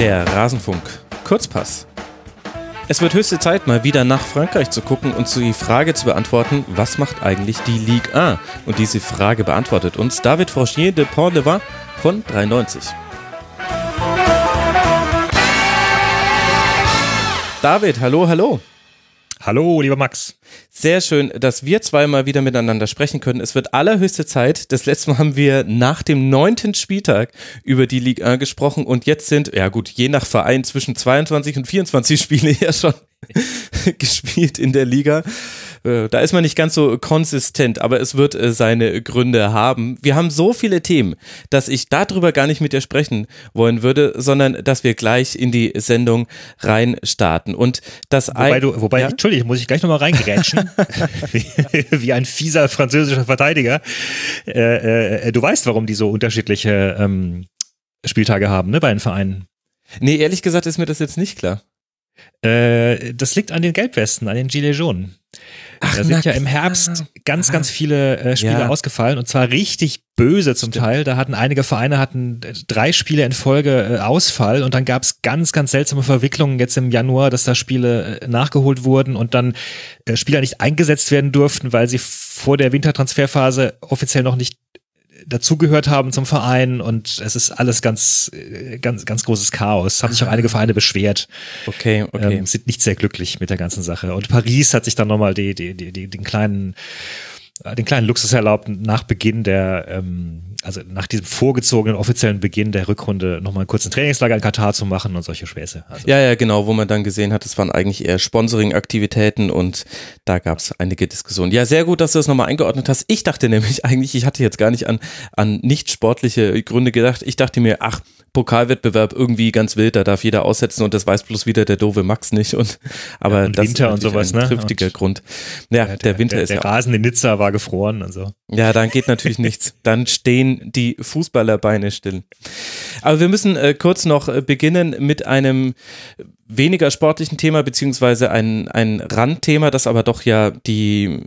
Der Rasenfunk Kurzpass. Es wird höchste Zeit, mal wieder nach Frankreich zu gucken und die Frage zu beantworten, was macht eigentlich die Ligue 1? Und diese Frage beantwortet uns David Franchier de Pont-de-Vin von 93. David, hallo, hallo. Hallo, lieber Max. Sehr schön, dass wir zweimal wieder miteinander sprechen können. Es wird allerhöchste Zeit. Das letzte Mal haben wir nach dem neunten Spieltag über die Ligue 1 gesprochen und jetzt sind, ja gut, je nach Verein zwischen 22 und 24 Spiele ja schon gespielt in der Liga. Äh, da ist man nicht ganz so konsistent, aber es wird äh, seine Gründe haben. Wir haben so viele Themen, dass ich darüber gar nicht mit dir sprechen wollen würde, sondern dass wir gleich in die Sendung rein starten. Und das wobei, du, wobei ja? Entschuldigung, muss ich gleich nochmal reingerätschen, wie, wie, ein fieser französischer Verteidiger. Äh, äh, du weißt, warum die so unterschiedliche ähm, Spieltage haben, ne, bei den Vereinen. Nee, ehrlich gesagt ist mir das jetzt nicht klar. Äh, das liegt an den Gelbwesten, an den Gilets jaunes. Ach, da sind ja im Herbst ganz, ganz viele äh, Spiele ja. ausgefallen und zwar richtig böse zum Stimmt. Teil. Da hatten einige Vereine hatten äh, drei Spiele in Folge äh, Ausfall und dann gab es ganz, ganz seltsame Verwicklungen jetzt im Januar, dass da Spiele äh, nachgeholt wurden und dann äh, Spieler nicht eingesetzt werden durften, weil sie vor der Wintertransferphase offiziell noch nicht dazugehört haben zum Verein und es ist alles ganz, äh, ganz, ganz großes Chaos. Haben sich auch einige Vereine beschwert. Okay, okay. Ähm, sind nicht sehr glücklich mit der ganzen Sache. Und Paris hat sich dann nochmal die, die, die, die, den kleinen den kleinen Luxus erlaubt, nach Beginn der, ähm, also nach diesem vorgezogenen offiziellen Beginn der Rückrunde nochmal einen kurzen Trainingslager in Katar zu machen und solche Späße. Also ja, ja, genau, wo man dann gesehen hat, es waren eigentlich eher Sponsoring-Aktivitäten und da gab es einige Diskussionen. Ja, sehr gut, dass du das nochmal eingeordnet hast. Ich dachte nämlich eigentlich, ich hatte jetzt gar nicht an, an nicht sportliche Gründe gedacht. Ich dachte mir, ach, Pokalwettbewerb irgendwie ganz wild, da darf jeder aussetzen und das weiß bloß wieder der doofe Max nicht. Und, aber ja, und das Winter ist und sowas, ein ne? triftiger und Grund. Ja, der, der Winter der, ist der ja. Der Rasen in Nizza war gefroren und so. Ja, dann geht natürlich nichts. Dann stehen die Fußballerbeine still. Aber wir müssen äh, kurz noch äh, beginnen mit einem weniger sportlichen Thema, beziehungsweise ein, ein Randthema, das aber doch ja die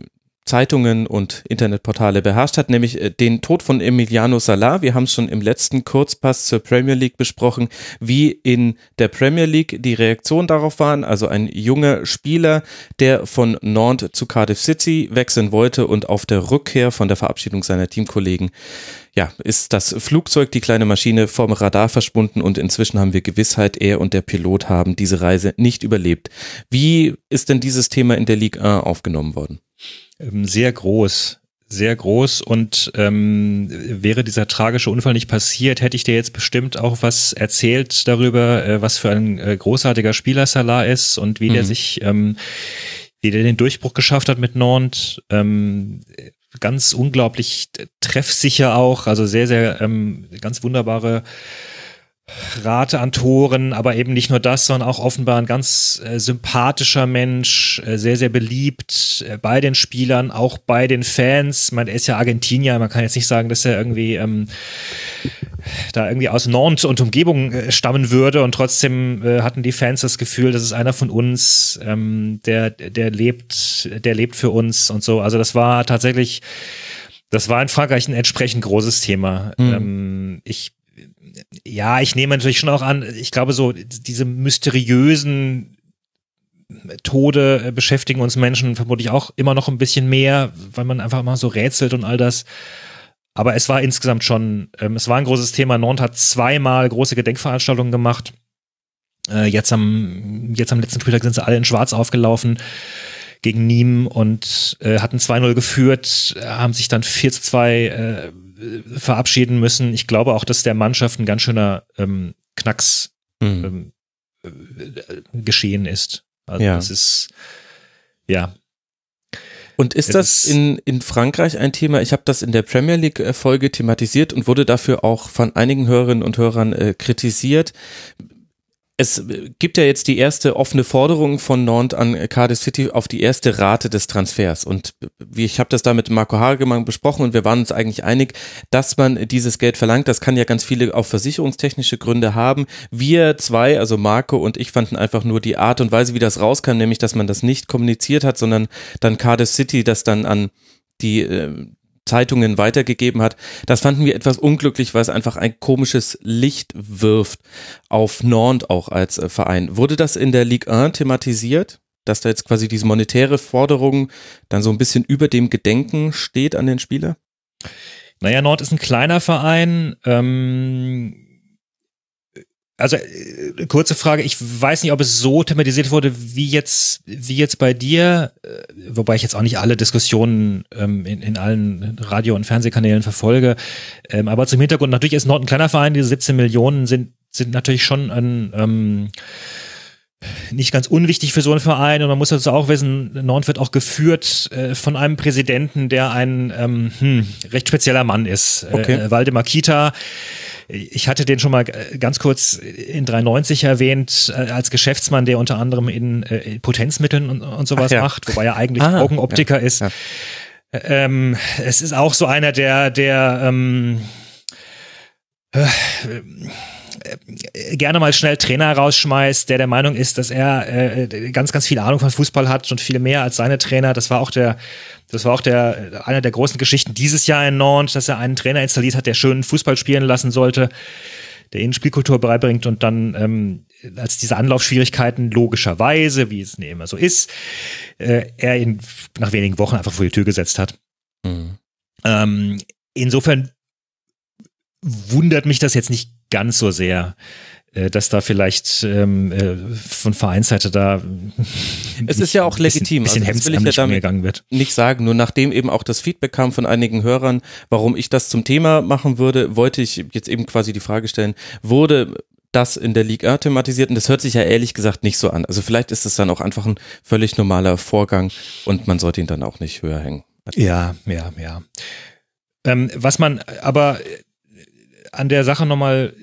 Zeitungen und Internetportale beherrscht hat, nämlich äh, den Tod von Emiliano Salah. Wir haben es schon im letzten Kurzpass zur Premier League besprochen, wie in der Premier League die Reaktionen darauf waren. Also ein junger Spieler, der von Nantes zu Cardiff City wechseln wollte und auf der Rückkehr von der Verabschiedung seiner Teamkollegen ja, ist das Flugzeug, die kleine Maschine vom Radar verschwunden und inzwischen haben wir Gewissheit, er und der Pilot haben diese Reise nicht überlebt. Wie ist denn dieses Thema in der Ligue 1 aufgenommen worden? Ähm, sehr groß sehr groß und ähm, wäre dieser tragische Unfall nicht passiert, hätte ich dir jetzt bestimmt auch was erzählt darüber, äh, was für ein äh, großartiger Spieler Salah ist und wie mhm. der sich, ähm, wie der den Durchbruch geschafft hat mit Nantes. Ähm, ganz unglaublich treffsicher auch, also sehr, sehr ähm, ganz wunderbare Rate an Toren, aber eben nicht nur das, sondern auch offenbar ein ganz äh, sympathischer Mensch, äh, sehr, sehr beliebt äh, bei den Spielern, auch bei den Fans. Man ist ja Argentinier, man kann jetzt nicht sagen, dass er irgendwie ähm, da irgendwie aus Nantes und Umgebung äh, stammen würde und trotzdem äh, hatten die Fans das Gefühl, das ist einer von uns, ähm, der, der lebt, der lebt für uns und so. Also das war tatsächlich, das war in Frankreich ein entsprechend großes Thema. Mhm. Ähm, ich ja, ich nehme natürlich schon auch an, ich glaube so, diese mysteriösen Tode beschäftigen uns Menschen vermutlich auch immer noch ein bisschen mehr, weil man einfach immer so rätselt und all das. Aber es war insgesamt schon, ähm, es war ein großes Thema. Nantes hat zweimal große Gedenkveranstaltungen gemacht. Äh, jetzt am, jetzt am letzten Spieltag sind sie alle in Schwarz aufgelaufen gegen Nîmes und äh, hatten 2-0 geführt, haben sich dann 4 zu 2 äh, verabschieden müssen. Ich glaube auch, dass der Mannschaft ein ganz schöner ähm, Knacks mhm. ähm, äh, geschehen ist. Also ja. das ist ja. Und ist das in, in Frankreich ein Thema? Ich habe das in der Premier League-Folge thematisiert und wurde dafür auch von einigen Hörerinnen und Hörern äh, kritisiert es gibt ja jetzt die erste offene Forderung von Nantes an Cardiff City auf die erste Rate des Transfers. Und wie ich habe das da mit Marco Hagemann besprochen und wir waren uns eigentlich einig, dass man dieses Geld verlangt. Das kann ja ganz viele auch versicherungstechnische Gründe haben. Wir zwei, also Marco und ich, fanden einfach nur die Art und Weise, wie das rauskam, nämlich dass man das nicht kommuniziert hat, sondern dann Cardiff City das dann an die äh, Zeitungen weitergegeben hat. Das fanden wir etwas unglücklich, weil es einfach ein komisches Licht wirft auf Nantes auch als äh, Verein. Wurde das in der Ligue 1 thematisiert? Dass da jetzt quasi diese monetäre Forderung dann so ein bisschen über dem Gedenken steht an den Spieler? Naja, Nord ist ein kleiner Verein. Ähm also äh, kurze Frage, ich weiß nicht, ob es so thematisiert wurde, wie jetzt, wie jetzt bei dir, äh, wobei ich jetzt auch nicht alle Diskussionen ähm, in, in allen Radio- und Fernsehkanälen verfolge. Ähm, aber zum Hintergrund, natürlich ist Nord ein kleiner Verein, diese 17 Millionen sind, sind natürlich schon ein ähm, nicht ganz unwichtig für so einen Verein und man muss dazu auch wissen, Nord wird auch geführt äh, von einem Präsidenten, der ein ähm, hm, recht spezieller Mann ist. Äh, okay. Äh, Waldemar Kita. Ich hatte den schon mal ganz kurz in 93 erwähnt, äh, als Geschäftsmann, der unter anderem in, äh, Potenzmitteln und, und sowas ja. macht, wobei er eigentlich ah, Augenoptiker ja, ist. Ja. Ähm, es ist auch so einer, der, der ähm, äh, äh, gerne mal schnell Trainer rausschmeißt, der der Meinung ist, dass er äh, ganz, ganz viel Ahnung von Fußball hat und viel mehr als seine Trainer. Das war auch der, das war auch der, einer der großen Geschichten dieses Jahr in Nantes, dass er einen Trainer installiert hat, der schön Fußball spielen lassen sollte, der ihnen Spielkultur beibringt und dann, ähm, als diese Anlaufschwierigkeiten logischerweise, wie es immer so ist, äh, er ihn nach wenigen Wochen einfach vor die Tür gesetzt hat. Mhm. Ähm, insofern wundert mich das jetzt nicht ganz so sehr, äh, dass da vielleicht ähm, äh, von Vereinsseite da es ist ja auch legitim, bisschen, bisschen also will ich ja damit wird. nicht sagen. Nur nachdem eben auch das Feedback kam von einigen Hörern, warum ich das zum Thema machen würde, wollte ich jetzt eben quasi die Frage stellen: Wurde das in der Liga thematisiert und das hört sich ja ehrlich gesagt nicht so an. Also vielleicht ist es dann auch einfach ein völlig normaler Vorgang und man sollte ihn dann auch nicht höher hängen. Ja, ja, ja. Ähm, was man aber an der Sache nochmal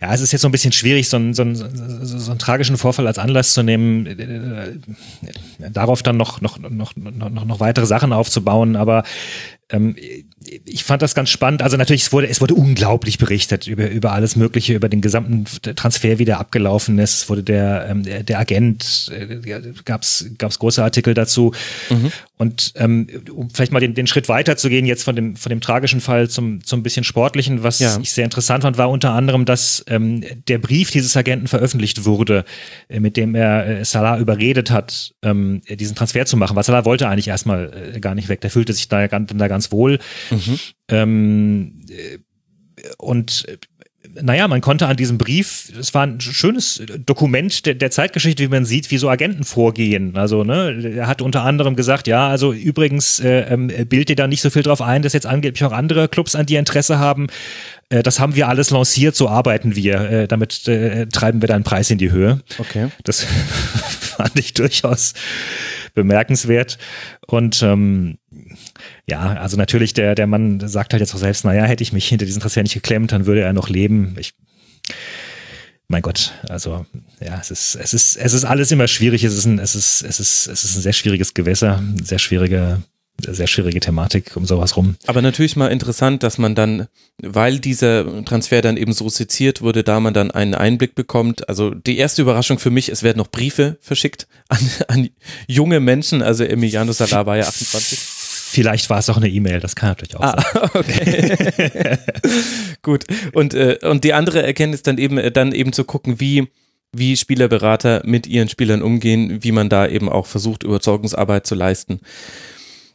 ja, es ist jetzt so ein bisschen schwierig, so einen, so, einen, so einen tragischen Vorfall als Anlass zu nehmen, äh, darauf dann noch, noch, noch, noch, noch weitere Sachen aufzubauen. Aber ähm, ich fand das ganz spannend. Also natürlich, es wurde, es wurde unglaublich berichtet über, über alles Mögliche, über den gesamten Transfer, wie der abgelaufen ist. Es wurde der, ähm, der, der Agent, äh, gab's gab's große Artikel dazu. Mhm. Und ähm, um vielleicht mal den, den Schritt weiter zu gehen, jetzt von dem, von dem tragischen Fall zum, zum bisschen sportlichen, was ja. ich sehr interessant fand, war unter anderem, dass ähm, der Brief dieses Agenten veröffentlicht wurde, äh, mit dem er äh, Salah überredet hat, ähm, diesen Transfer zu machen. Weil Salah wollte eigentlich erstmal äh, gar nicht weg. Der fühlte sich da, da ganz wohl. Mhm. Ähm, äh, und naja, man konnte an diesem Brief, es war ein schönes Dokument der, der, Zeitgeschichte, wie man sieht, wie so Agenten vorgehen. Also, ne, er hat unter anderem gesagt, ja, also übrigens äh, ähm, bild dir da nicht so viel drauf ein, dass jetzt angeblich auch andere Clubs an dir Interesse haben. Äh, das haben wir alles lanciert, so arbeiten wir. Äh, damit äh, treiben wir deinen Preis in die Höhe. Okay. Das fand ich durchaus bemerkenswert. Und ähm, ja, also natürlich, der, der Mann sagt halt jetzt auch selbst, naja, hätte ich mich hinter diesen Transfer nicht geklemmt, dann würde er noch leben. Ich, mein Gott, also ja, es ist, es ist, es ist alles immer schwierig. Es ist ein, es ist, es ist, es ist ein sehr schwieriges Gewässer, sehr schwierige, sehr schwierige Thematik um sowas rum. Aber natürlich mal interessant, dass man dann, weil dieser Transfer dann eben so seziert wurde, da man dann einen Einblick bekommt. Also die erste Überraschung für mich, es werden noch Briefe verschickt an, an junge Menschen. Also Emiliano Salah war ja 28. Vielleicht war es auch eine E-Mail, das kann natürlich auch ah, sein. Okay. Gut. Und, äh, und die andere Erkenntnis dann eben, äh, dann eben zu gucken, wie, wie Spielerberater mit ihren Spielern umgehen, wie man da eben auch versucht, Überzeugungsarbeit zu leisten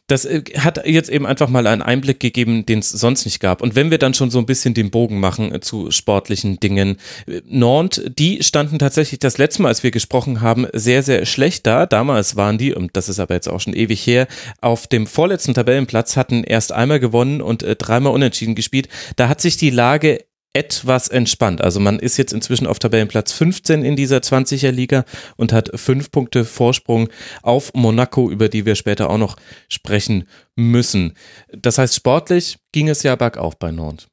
das äh, hat jetzt eben einfach mal einen Einblick gegeben, den es sonst nicht gab. Und wenn wir dann schon so ein bisschen den Bogen machen äh, zu sportlichen Dingen, äh, Nantes, die standen tatsächlich das letzte Mal, als wir gesprochen haben, sehr, sehr schlecht da. Damals waren die, und das ist aber jetzt auch schon ewig her, auf dem vorletzten Tabellenplatz, hatten erst einmal gewonnen und dreimal unentschieden gespielt. Da hat sich die Lage etwas entspannt. Also man ist jetzt inzwischen auf Tabellenplatz 15 in dieser 20er Liga und hat fünf Punkte Vorsprung auf Monaco, über die wir später auch noch sprechen müssen. Das heißt, sportlich ging es ja bergauf bei Nord.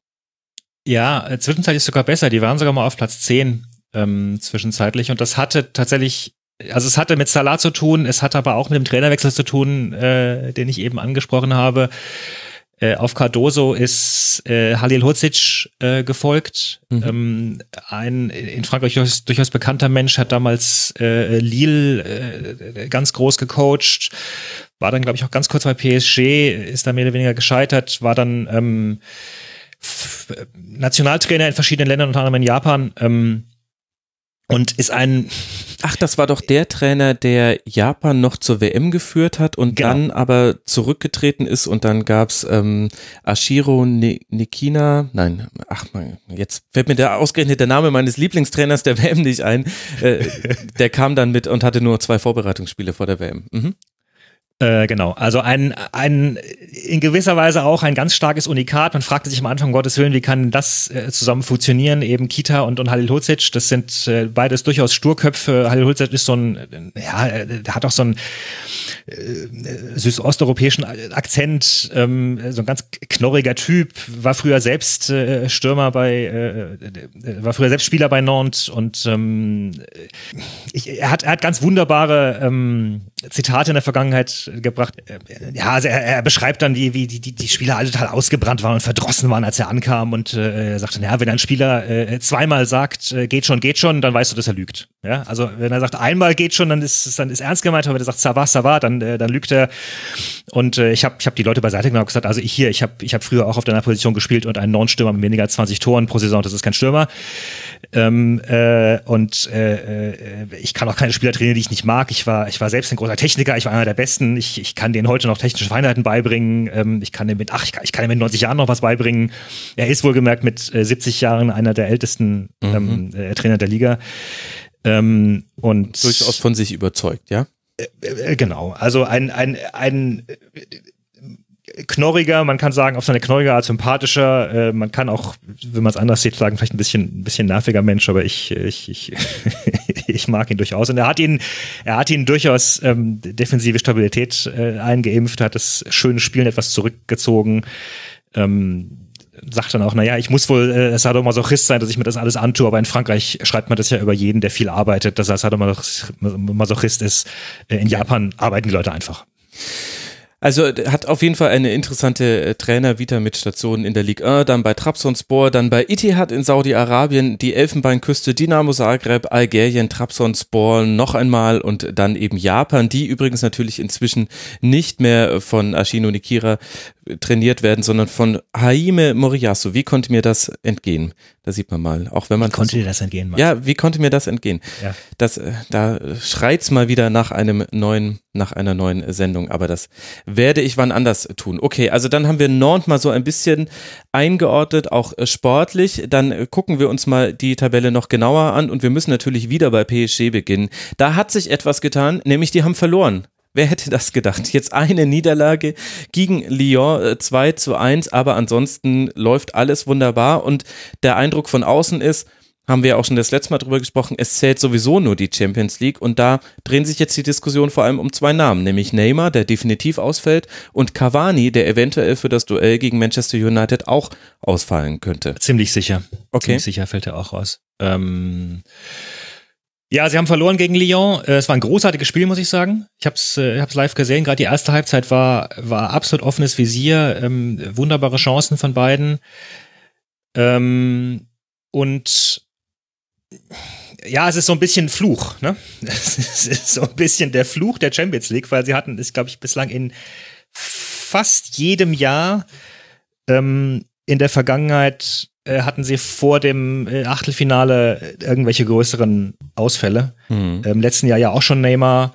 Ja, zwischenzeitlich sogar besser. Die waren sogar mal auf Platz 10 ähm, zwischenzeitlich und das hatte tatsächlich also es hatte mit Salah zu tun, es hatte aber auch mit dem Trainerwechsel zu tun, äh, den ich eben angesprochen habe. Äh, auf Cardoso ist äh, Halil Hudzic äh, gefolgt. Mhm. Ähm, ein in Frankreich durchaus, durchaus bekannter Mensch, hat damals äh, Lille äh, ganz groß gecoacht. war dann, glaube ich, auch ganz kurz bei PSG, ist da mehr oder weniger gescheitert, war dann ähm, Nationaltrainer in verschiedenen Ländern, unter anderem in Japan. Ähm, und ist ein. Ach, das war doch der Trainer, der Japan noch zur WM geführt hat und genau. dann aber zurückgetreten ist und dann gab's ähm, Ashiro Nikina. Nein, ach man, jetzt fällt mir der ausgerechnet der Name meines Lieblingstrainers der WM nicht ein. Äh, der kam dann mit und hatte nur zwei Vorbereitungsspiele vor der WM. Mhm. Äh, genau, also ein, ein in gewisser Weise auch ein ganz starkes Unikat. Man fragte sich am Anfang, um Gottes Willen, wie kann das äh, zusammen funktionieren? Eben Kita und, und Halil Hudzic, das sind äh, beides durchaus Sturköpfe. Halil Hudzic ist so ein, ja, der hat auch so einen äh, südosteuropäischen Akzent, ähm, so ein ganz knorriger Typ, war früher selbst äh, Stürmer bei, äh, war früher selbst Spieler bei Nantes und ähm, ich, er, hat, er hat ganz wunderbare ähm, Zitate in der Vergangenheit gebracht. Äh, ja, also er, er beschreibt dann, wie, wie die, die, Spieler alle total ausgebrannt waren und verdrossen waren, als er ankam und äh, er sagte, ja, wenn ein Spieler äh, zweimal sagt, äh, geht schon, geht schon, dann weißt du, dass er lügt. Ja, also wenn er sagt, einmal geht schon, dann ist es dann ist ernst gemeint, aber wenn er sagt, ça va, ça va, dann, äh, dann lügt er. Und äh, ich habe ich hab die Leute beiseite genommen und gesagt, also ich hier, ich habe ich hab früher auch auf deiner Position gespielt und einen Non-Stürmer mit weniger als 20 Toren pro Saison, das ist kein Stürmer. Ähm, äh, und äh, äh, ich kann auch keine Spieler trainieren, die ich nicht mag. Ich war, ich war selbst ein großer Techniker, ich war einer der Besten. Ich, ich kann denen heute noch technische Feinheiten beibringen. Ähm, ich kann dem mit, ach, ich kann, ich kann ihm mit 90 Jahren noch was beibringen. Er ist wohlgemerkt mit äh, 70 Jahren einer der ältesten ähm, mhm. äh, Trainer der Liga. Ähm, und durchaus von sich überzeugt, ja? Äh, äh, genau. Also ein, ein, ein knorriger, man kann sagen, auf seine knorriger Art sympathischer, äh, man kann auch, wenn man es anders sieht, sagen, vielleicht ein bisschen, ein bisschen nerviger Mensch, aber ich, ich, ich, ich mag ihn durchaus. Und er hat ihn, er hat ihn durchaus ähm, defensive Stabilität äh, eingeimpft, hat das schöne Spielen etwas zurückgezogen. Ähm, sagt dann auch, naja, ich muss wohl äh, Sadomasochist sein, dass ich mir das alles antue, aber in Frankreich schreibt man das ja über jeden, der viel arbeitet, dass er Sadomasochist ist. Äh, in Japan arbeiten die Leute einfach. Also hat auf jeden Fall eine interessante äh, Trainer-Vita mit Stationen in der Ligue 1, dann bei Trabzonspor, dann bei Itihad in Saudi-Arabien, die Elfenbeinküste, Dynamo Zagreb, Algerien, Trabzonspor noch einmal und dann eben Japan, die übrigens natürlich inzwischen nicht mehr von Ashino Nikira trainiert werden, sondern von Haime Moriyasu. Wie konnte mir das entgehen? Da sieht man mal, auch wenn man. Wie konnte dir das entgehen? Max? Ja, wie konnte mir das entgehen? Ja. Das, äh, da schreit's mal wieder nach einem neuen, nach einer neuen Sendung, aber das werde ich wann anders tun. Okay, also dann haben wir Nantes mal so ein bisschen eingeordnet, auch äh, sportlich. Dann äh, gucken wir uns mal die Tabelle noch genauer an und wir müssen natürlich wieder bei PSG beginnen. Da hat sich etwas getan, nämlich die haben verloren. Wer hätte das gedacht? Jetzt eine Niederlage gegen Lyon 2 äh, zu 1, aber ansonsten läuft alles wunderbar und der Eindruck von außen ist, haben wir auch schon das letzte Mal drüber gesprochen, es zählt sowieso nur die Champions League und da drehen sich jetzt die Diskussionen vor allem um zwei Namen, nämlich Neymar, der definitiv ausfällt und Cavani, der eventuell für das Duell gegen Manchester United auch ausfallen könnte. Ziemlich sicher. Okay. Ziemlich sicher fällt er auch aus. Ähm ja, sie haben verloren gegen Lyon. Äh, es war ein großartiges Spiel, muss ich sagen. Ich habe es äh, hab's live gesehen. Gerade die erste Halbzeit war, war absolut offenes Visier. Ähm, wunderbare Chancen von beiden. Ähm, und ja, es ist so ein bisschen Fluch. Ne? Es ist so ein bisschen der Fluch der Champions League, weil sie hatten, ist glaube ich bislang in fast jedem Jahr ähm, in der Vergangenheit hatten sie vor dem äh, Achtelfinale irgendwelche größeren Ausfälle. Mhm. Im letzten Jahr ja auch schon Neymar.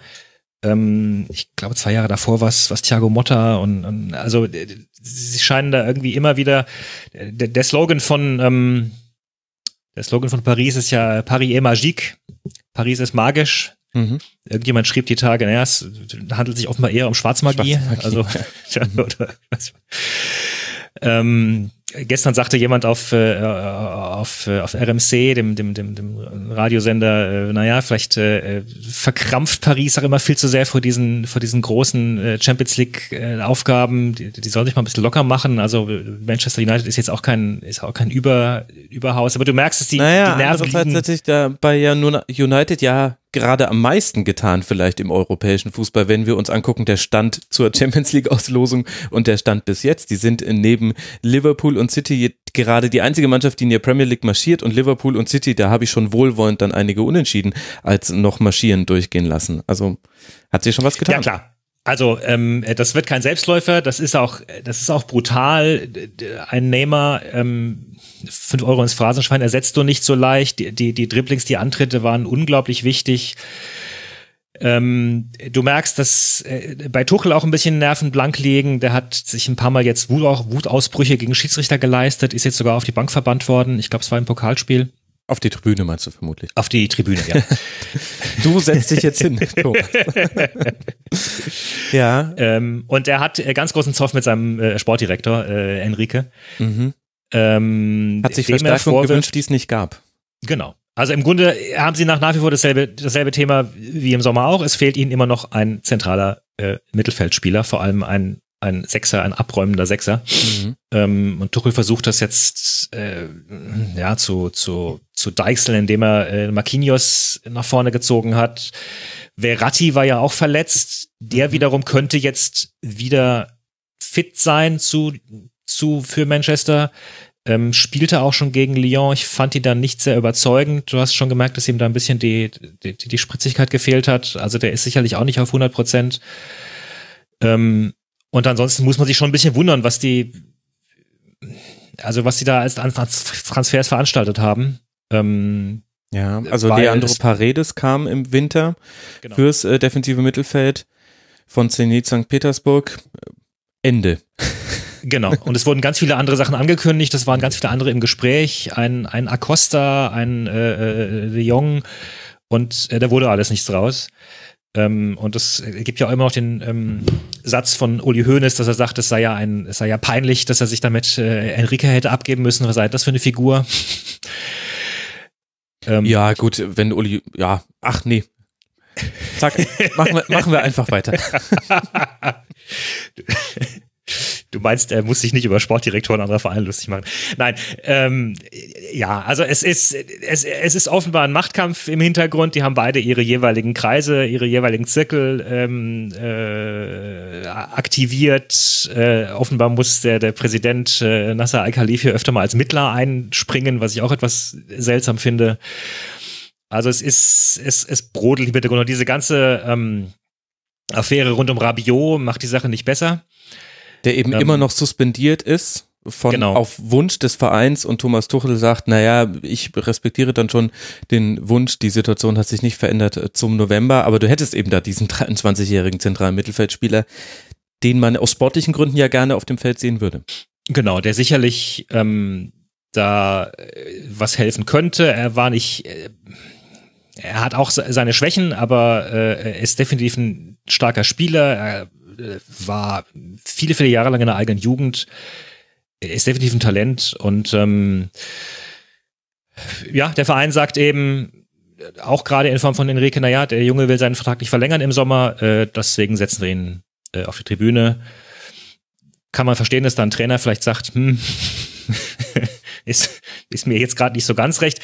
Ähm, ich glaube, zwei Jahre davor war es Thiago Motta und, und also sie scheinen da irgendwie immer wieder der, der Slogan von ähm, der Slogan von Paris ist ja Paris est magique. Paris ist magisch. Mhm. Irgendjemand schrieb die Tage, naja, es handelt sich offenbar eher um Schwarzmagie. Schwarzmagie. Also, oder, was, ähm, gestern sagte jemand auf, äh, auf, äh, auf RMC, dem, dem, dem, dem Radiosender, äh, naja, vielleicht äh, verkrampft Paris auch immer viel zu sehr vor diesen, vor diesen großen äh, Champions League äh, Aufgaben. Die, die sollen sich mal ein bisschen locker machen. Also Manchester United ist jetzt auch kein, ist auch kein Über, Überhaus. Aber du merkst, dass die, naja, die Nerven liegen. Natürlich da bei ja nur United ja gerade am meisten getan vielleicht im europäischen Fußball, wenn wir uns angucken, der Stand zur Champions League Auslosung und der Stand bis jetzt. Die sind neben Liverpool und City gerade die einzige Mannschaft, die in der Premier League marschiert und Liverpool und City, da habe ich schon wohlwollend dann einige Unentschieden als noch marschieren durchgehen lassen. Also hat sich schon was getan. Ja klar, Also ähm, das wird kein Selbstläufer, das ist auch, das ist auch brutal. Ein Neymar, ähm, 5 Euro ins Phrasenschwein ersetzt du nicht so leicht. Die, die, die Dribblings, die Antritte waren unglaublich wichtig. Ähm, du merkst, dass äh, bei Tuchel auch ein bisschen Nerven blank liegen. Der hat sich ein paar Mal jetzt Wut, auch Wutausbrüche gegen Schiedsrichter geleistet, ist jetzt sogar auf die Bank verbannt worden. Ich glaube, es war im Pokalspiel. Auf die Tribüne meinst du vermutlich. Auf die Tribüne, ja. du setzt dich jetzt hin, Thomas. ja. Ähm, und er hat äh, ganz großen Zoff mit seinem äh, Sportdirektor, äh, Enrique. Mhm. Ähm, hat sich Verstärkung gewünscht, die es nicht gab. Genau. Also im Grunde haben sie nach, nach wie vor dasselbe, dasselbe Thema wie im Sommer auch. Es fehlt ihnen immer noch ein zentraler äh, Mittelfeldspieler, vor allem ein, ein Sechser, ein abräumender Sechser. Mhm. Ähm, und Tuchel versucht das jetzt äh, ja zu, zu, zu deichseln, indem er äh, Marquinhos nach vorne gezogen hat. Verratti war ja auch verletzt. Der mhm. wiederum könnte jetzt wieder fit sein zu, zu für Manchester. Ähm, spielte auch schon gegen Lyon. Ich fand ihn dann nicht sehr überzeugend. Du hast schon gemerkt, dass ihm da ein bisschen die, die, die Spritzigkeit gefehlt hat. Also der ist sicherlich auch nicht auf 100 Prozent. Ähm, und ansonsten muss man sich schon ein bisschen wundern, was die, also was die da als Transfers veranstaltet haben. Ähm, ja, also Leandro Paredes kam im Winter genau. fürs äh, defensive Mittelfeld von Zenit St. Petersburg. Ende. Genau. Und es wurden ganz viele andere Sachen angekündigt. Es waren ganz viele andere im Gespräch. Ein, ein Acosta, ein äh, äh, De Jong. Und äh, da wurde alles nichts draus. Ähm, und es gibt ja auch immer noch den ähm, Satz von Uli Hoeneß, dass er sagt, es sei ja ein, es sei ja peinlich, dass er sich damit äh, Enrique hätte abgeben müssen. Was sei das für eine Figur? ähm, ja, gut, wenn Uli, ja, ach nee. Zack, machen wir, machen wir einfach weiter. Du meinst, er muss sich nicht über Sportdirektoren anderer Vereine lustig machen. Nein, ähm, ja, also es ist, es, es ist offenbar ein Machtkampf im Hintergrund. Die haben beide ihre jeweiligen Kreise, ihre jeweiligen Zirkel ähm, äh, aktiviert. Äh, offenbar muss der, der Präsident äh, Nasser Al-Khalifi öfter mal als Mittler einspringen, was ich auch etwas seltsam finde. Also es ist, es, es brodelt im Hintergrund. Und diese ganze ähm, Affäre rund um Rabiot macht die Sache nicht besser der eben ähm, immer noch suspendiert ist von genau. auf Wunsch des Vereins und Thomas Tuchel sagt, naja, ich respektiere dann schon den Wunsch, die Situation hat sich nicht verändert äh, zum November, aber du hättest eben da diesen 23-jährigen zentralen Mittelfeldspieler, den man aus sportlichen Gründen ja gerne auf dem Feld sehen würde. Genau, der sicherlich ähm, da äh, was helfen könnte. Er war nicht, äh, er hat auch seine Schwächen, aber äh, er ist definitiv ein starker Spieler. Er war viele, viele Jahre lang in der eigenen Jugend, ist definitiv ein Talent und ähm, ja, der Verein sagt eben, auch gerade in Form von Enrique, naja, der Junge will seinen Vertrag nicht verlängern im Sommer, äh, deswegen setzen wir ihn äh, auf die Tribüne. Kann man verstehen, dass da ein Trainer vielleicht sagt, hm, ist, ist mir jetzt gerade nicht so ganz recht.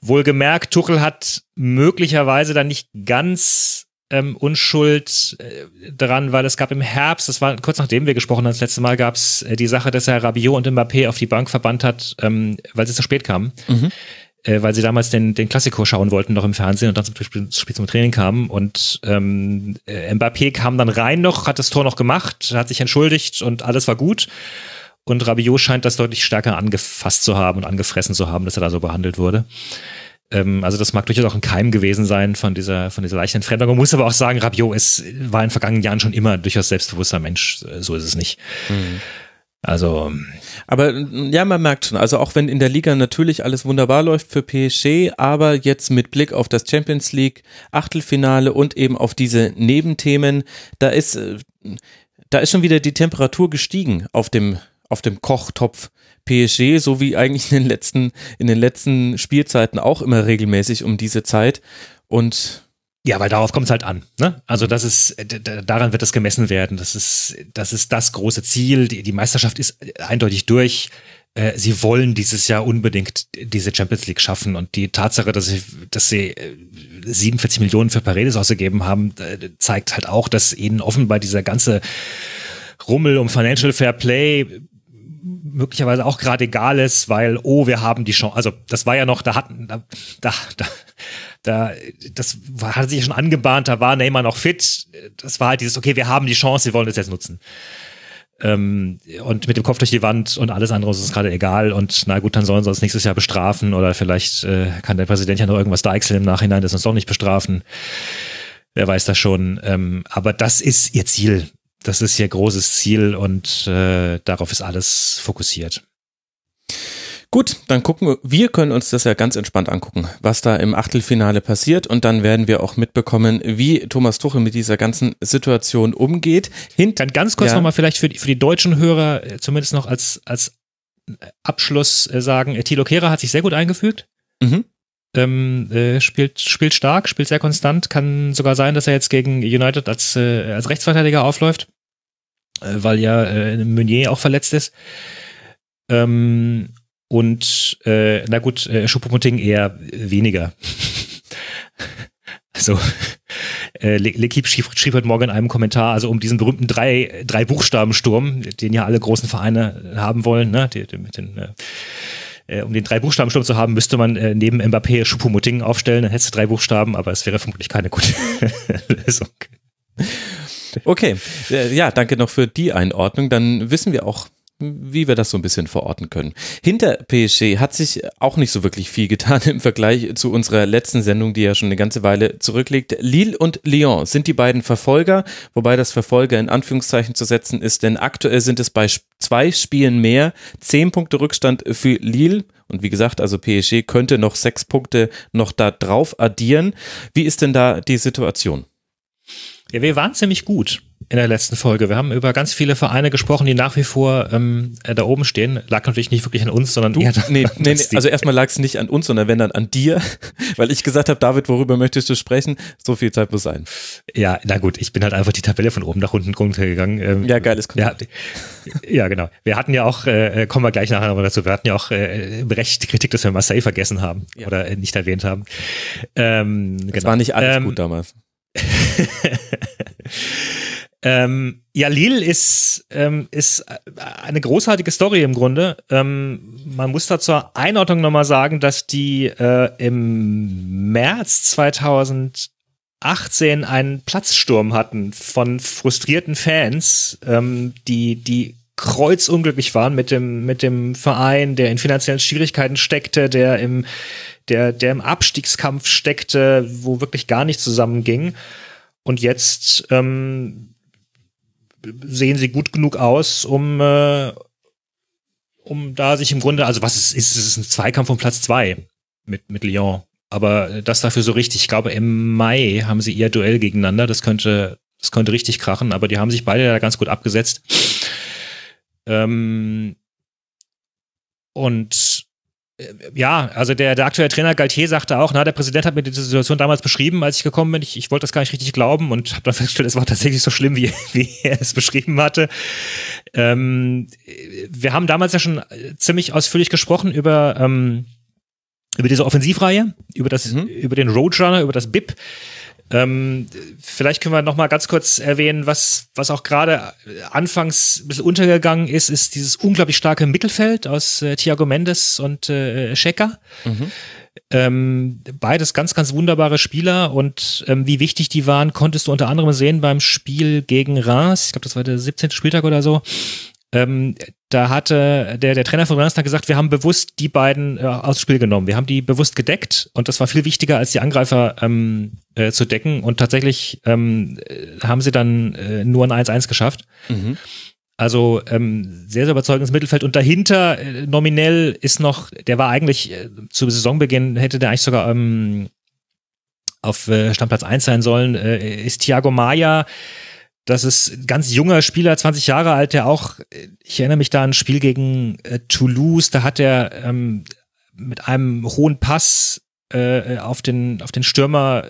Wohlgemerkt, Tuchel hat möglicherweise dann nicht ganz ähm, Unschuld äh, dran, weil es gab im Herbst, das war kurz nachdem wir gesprochen haben, das letzte Mal gab es äh, die Sache, dass er Rabiot und Mbappé auf die Bank verbannt hat, ähm, weil sie zu spät kamen. Mhm. Äh, weil sie damals den, den Klassiko schauen wollten, noch im Fernsehen und dann zum Spiel, zum Training kamen. Und ähm, äh, Mbappé kam dann rein noch, hat das Tor noch gemacht, hat sich entschuldigt und alles war gut. Und Rabiot scheint das deutlich stärker angefasst zu haben und angefressen zu haben, dass er da so behandelt wurde. Ähm, also das mag durchaus auch ein Keim gewesen sein von dieser, von dieser leichten Entfremdung. Man muss aber auch sagen, Rabiot ist, war in vergangenen Jahren schon immer durchaus selbstbewusster Mensch. So ist es nicht. Mhm. Also. Aber ja, man merkt schon, also auch wenn in der Liga natürlich alles wunderbar läuft für PSG, aber jetzt mit Blick auf das Champions League Achtelfinale und eben auf diese Nebenthemen, da ist, äh, da ist schon wieder die Temperatur gestiegen auf dem, auf dem Kochtopf PSG, so wie eigentlich in den letzten, in den letzten Spielzeiten auch immer regelmäßig um diese Zeit. Und ja, weil darauf kommt es halt an. Ne? Also das ist, daran wird das gemessen werden. Das ist, das ist das große Ziel. Die, die Meisterschaft ist eindeutig durch. Äh, sie wollen dieses Jahr unbedingt diese Champions League schaffen und die Tatsache, dass sie, dass sie 47 äh, Millionen für Paredes ausgegeben haben, zeigt halt auch, dass ihnen offenbar dieser ganze Rummel um Financial Fair Play möglicherweise auch gerade egal ist, weil, oh, wir haben die Chance. Also das war ja noch, da hatten, da, da, da, da, das hat sich schon angebahnt, da war Neymar noch fit. Das war halt dieses, okay, wir haben die Chance, wir wollen das jetzt nutzen. Ähm, und mit dem Kopf durch die Wand und alles andere ist es gerade egal. Und na gut, dann sollen sie uns nächstes Jahr bestrafen oder vielleicht äh, kann der Präsident ja noch irgendwas deichseln im Nachhinein, das uns doch nicht bestrafen. Wer weiß das schon. Ähm, aber das ist ihr Ziel. Das ist ihr großes Ziel und äh, darauf ist alles fokussiert. Gut, dann gucken wir, wir können uns das ja ganz entspannt angucken, was da im Achtelfinale passiert und dann werden wir auch mitbekommen, wie Thomas Tuchel mit dieser ganzen Situation umgeht. Hint Kann ganz kurz ja. nochmal vielleicht für die, für die deutschen Hörer äh, zumindest noch als, als Abschluss äh, sagen, Thilo Kehrer hat sich sehr gut eingefügt. Mhm. Ähm, äh, spielt, spielt stark, spielt sehr konstant. Kann sogar sein, dass er jetzt gegen United als, äh, als Rechtsverteidiger aufläuft, äh, weil ja äh, Meunier auch verletzt ist. Ähm, und äh, na gut, äh, Schuppomoting eher weniger. also äh, L'Equipe schrieb, schrieb heute Morgen in einem Kommentar, also um diesen berühmten drei, drei Buchstaben-Sturm, den ja alle großen Vereine haben wollen, ne, die, die mit den äh, äh um den drei Buchstaben Sturm zu haben, müsste man äh, neben Mbappé Schuppomoting aufstellen, dann hättest du drei Buchstaben, aber es wäre vermutlich keine gute Lösung. Okay, äh, ja, danke noch für die Einordnung. Dann wissen wir auch, wie wir das so ein bisschen verorten können. Hinter PSG hat sich auch nicht so wirklich viel getan im Vergleich zu unserer letzten Sendung, die ja schon eine ganze Weile zurückliegt. Lille und Lyon sind die beiden Verfolger, wobei das Verfolger in Anführungszeichen zu setzen ist, denn aktuell sind es bei zwei Spielen mehr, zehn Punkte Rückstand für Lille und wie gesagt, also PSG könnte noch sechs Punkte noch da drauf addieren. Wie ist denn da die Situation? Ja, wir waren ziemlich gut in der letzten Folge. Wir haben über ganz viele Vereine gesprochen, die nach wie vor ähm, äh, da oben stehen. Lag natürlich nicht wirklich an uns, sondern du, eher nee, nee, nee, also erstmal lag es nicht an uns, sondern wenn dann an dir, weil ich gesagt habe, David, worüber möchtest du sprechen? So viel Zeit muss sein. Ja, na gut, ich bin halt einfach die Tabelle von oben nach unten runtergegangen. Ähm, ja, geiles Konzept. Ja, ja, genau. Wir hatten ja auch, äh, kommen wir gleich nachher noch dazu, wir hatten ja auch äh, Recht Kritik, dass wir Marseille vergessen haben ja. oder äh, nicht erwähnt haben. Ähm, es genau. war nicht alles ähm, gut damals. Ähm, ja, Lille ist, ähm, ist eine großartige Story im Grunde. Ähm, man muss da zur Einordnung nochmal sagen, dass die äh, im März 2018 einen Platzsturm hatten von frustrierten Fans, ähm, die, die kreuzunglücklich waren mit dem, mit dem Verein, der in finanziellen Schwierigkeiten steckte, der im, der, der im Abstiegskampf steckte, wo wirklich gar nichts zusammenging. Und jetzt ähm, sehen sie gut genug aus, um, äh, um da sich im Grunde, also was es ist, es ist ein Zweikampf um Platz zwei mit, mit Lyon. Aber das dafür so richtig, ich glaube, im Mai haben sie ihr Duell gegeneinander. Das könnte, das könnte richtig krachen, aber die haben sich beide da ganz gut abgesetzt. Ähm, und ja, also der, der aktuelle Trainer Galtier sagte auch, na, der Präsident hat mir diese Situation damals beschrieben, als ich gekommen bin. Ich, ich wollte das gar nicht richtig glauben und habe dann festgestellt, es war tatsächlich so schlimm, wie, wie er es beschrieben hatte. Ähm, wir haben damals ja schon ziemlich ausführlich gesprochen über, ähm, über diese Offensivreihe, über das, mhm. über den Roadrunner, über das BIP. Ähm, vielleicht können wir noch mal ganz kurz erwähnen, was, was auch gerade anfangs ein bisschen untergegangen ist, ist dieses unglaublich starke Mittelfeld aus äh, Thiago Mendes und äh, Schecker. Mhm. Ähm, beides ganz, ganz wunderbare Spieler und ähm, wie wichtig die waren, konntest du unter anderem sehen beim Spiel gegen Reims. Ich glaube, das war der 17. Spieltag oder so. Ähm, da hatte der, der Trainer von Rennes gesagt, wir haben bewusst die beiden äh, aus Spiel genommen. Wir haben die bewusst gedeckt und das war viel wichtiger, als die Angreifer ähm, äh, zu decken. Und tatsächlich ähm, äh, haben sie dann äh, nur ein 1-1 geschafft. Mhm. Also ähm, sehr, sehr überzeugendes Mittelfeld. Und dahinter äh, nominell ist noch, der war eigentlich äh, zu Saisonbeginn, hätte der eigentlich sogar ähm, auf äh, Stammplatz 1 sein sollen, äh, ist Thiago Maya das ist ein ganz junger Spieler, 20 Jahre alt, der auch, ich erinnere mich da an ein Spiel gegen äh, Toulouse, da hat er ähm, mit einem hohen Pass äh, auf den auf den Stürmer,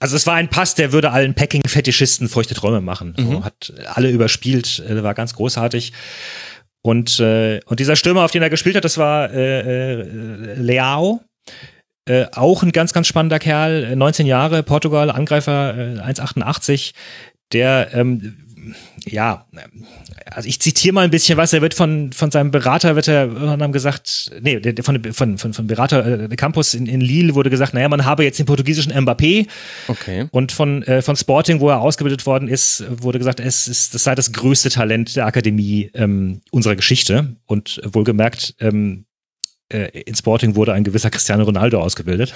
also es war ein Pass, der würde allen Packing-Fetischisten feuchte Träume machen. Mhm. So, hat alle überspielt, äh, war ganz großartig. Und, äh, und dieser Stürmer, auf den er gespielt hat, das war äh, äh, Leao. Äh, auch ein ganz, ganz spannender Kerl, 19 Jahre, Portugal, Angreifer, äh, 1,88 der ähm, ja, also ich zitiere mal ein bisschen was, er wird von, von seinem Berater, wird er irgendwann gesagt, nee, von, von, von, von Berater äh, Campus in, in Lille wurde gesagt, naja, man habe jetzt den portugiesischen Mbappé. Okay. Und von, äh, von Sporting, wo er ausgebildet worden ist, wurde gesagt, es ist, das sei das größte Talent der Akademie ähm, unserer Geschichte. Und wohlgemerkt, ähm, äh, in Sporting wurde ein gewisser Cristiano Ronaldo ausgebildet.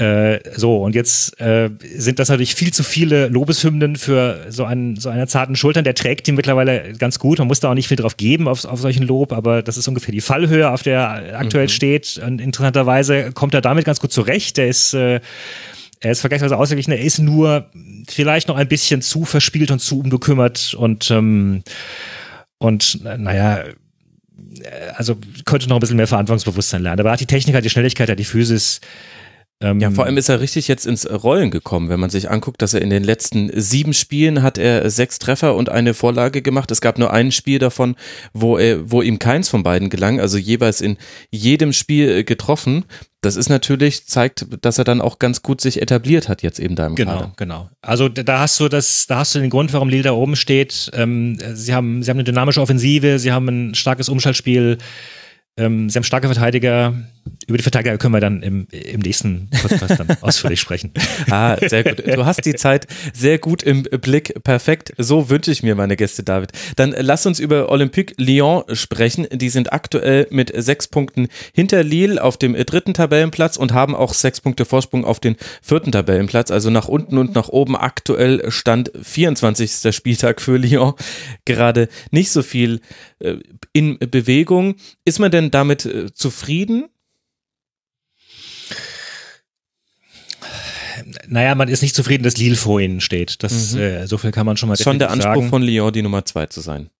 Äh, so, und jetzt äh, sind das natürlich viel zu viele Lobeshymnen für so einen, so einer zarten Schultern. Der trägt die mittlerweile ganz gut. Man muss da auch nicht viel drauf geben auf, auf solchen Lob, aber das ist ungefähr die Fallhöhe, auf der er aktuell mhm. steht. Und interessanterweise kommt er damit ganz gut zurecht. Der ist, äh, er ist vergleichsweise ausgeglichen. Er ist nur vielleicht noch ein bisschen zu verspielt und zu unbekümmert und, ähm, und naja, also könnte noch ein bisschen mehr Verantwortungsbewusstsein lernen. Aber er hat die Technik, hat die Schnelligkeit, hat die Physis. Ähm, ja, vor allem ist er richtig jetzt ins Rollen gekommen, wenn man sich anguckt, dass er in den letzten sieben Spielen hat er sechs Treffer und eine Vorlage gemacht. Es gab nur ein Spiel davon, wo er, wo ihm keins von beiden gelang, also jeweils in jedem Spiel getroffen. Das ist natürlich, zeigt, dass er dann auch ganz gut sich etabliert hat jetzt eben da im Genau, Kader. genau. Also da hast du das, da hast du den Grund, warum Lille da oben steht. Ähm, sie haben, sie haben eine dynamische Offensive, sie haben ein starkes Umschaltspiel. Ähm, sie haben starke Verteidiger. Über die Verteidiger können wir dann im, im nächsten Podcast dann ausführlich sprechen. Ah, sehr gut. Du hast die Zeit sehr gut im Blick. Perfekt. So wünsche ich mir meine Gäste, David. Dann lass uns über Olympique Lyon sprechen. Die sind aktuell mit sechs Punkten hinter Lille auf dem dritten Tabellenplatz und haben auch sechs Punkte Vorsprung auf den vierten Tabellenplatz. Also nach unten und nach oben. Aktuell stand 24. Spieltag für Lyon. Gerade nicht so viel äh, in Bewegung. Ist man denn damit äh, zufrieden? Naja, man ist nicht zufrieden, dass Lille vor ihnen steht. Das, mhm. äh, so viel kann man schon mal Schon der Anspruch sagen. von Lyon, die Nummer zwei zu sein.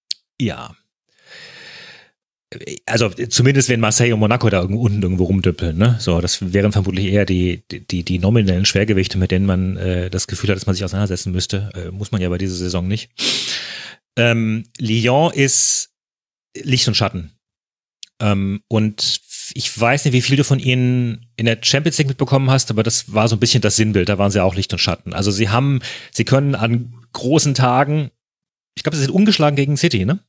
Ja. Also zumindest wenn Marseille und Monaco da irgendwo unten irgendwo rumdüppeln, ne? So, das wären vermutlich eher die, die, die nominellen Schwergewichte, mit denen man äh, das Gefühl hat, dass man sich auseinandersetzen müsste. Äh, muss man ja bei dieser Saison nicht. Ähm, Lyon ist Licht und Schatten. Ähm, und ich weiß nicht, wie viel du von ihnen in der Champions League mitbekommen hast, aber das war so ein bisschen das Sinnbild. Da waren sie auch Licht und Schatten. Also sie haben, sie können an großen Tagen, ich glaube, sie sind ungeschlagen gegen City, ne?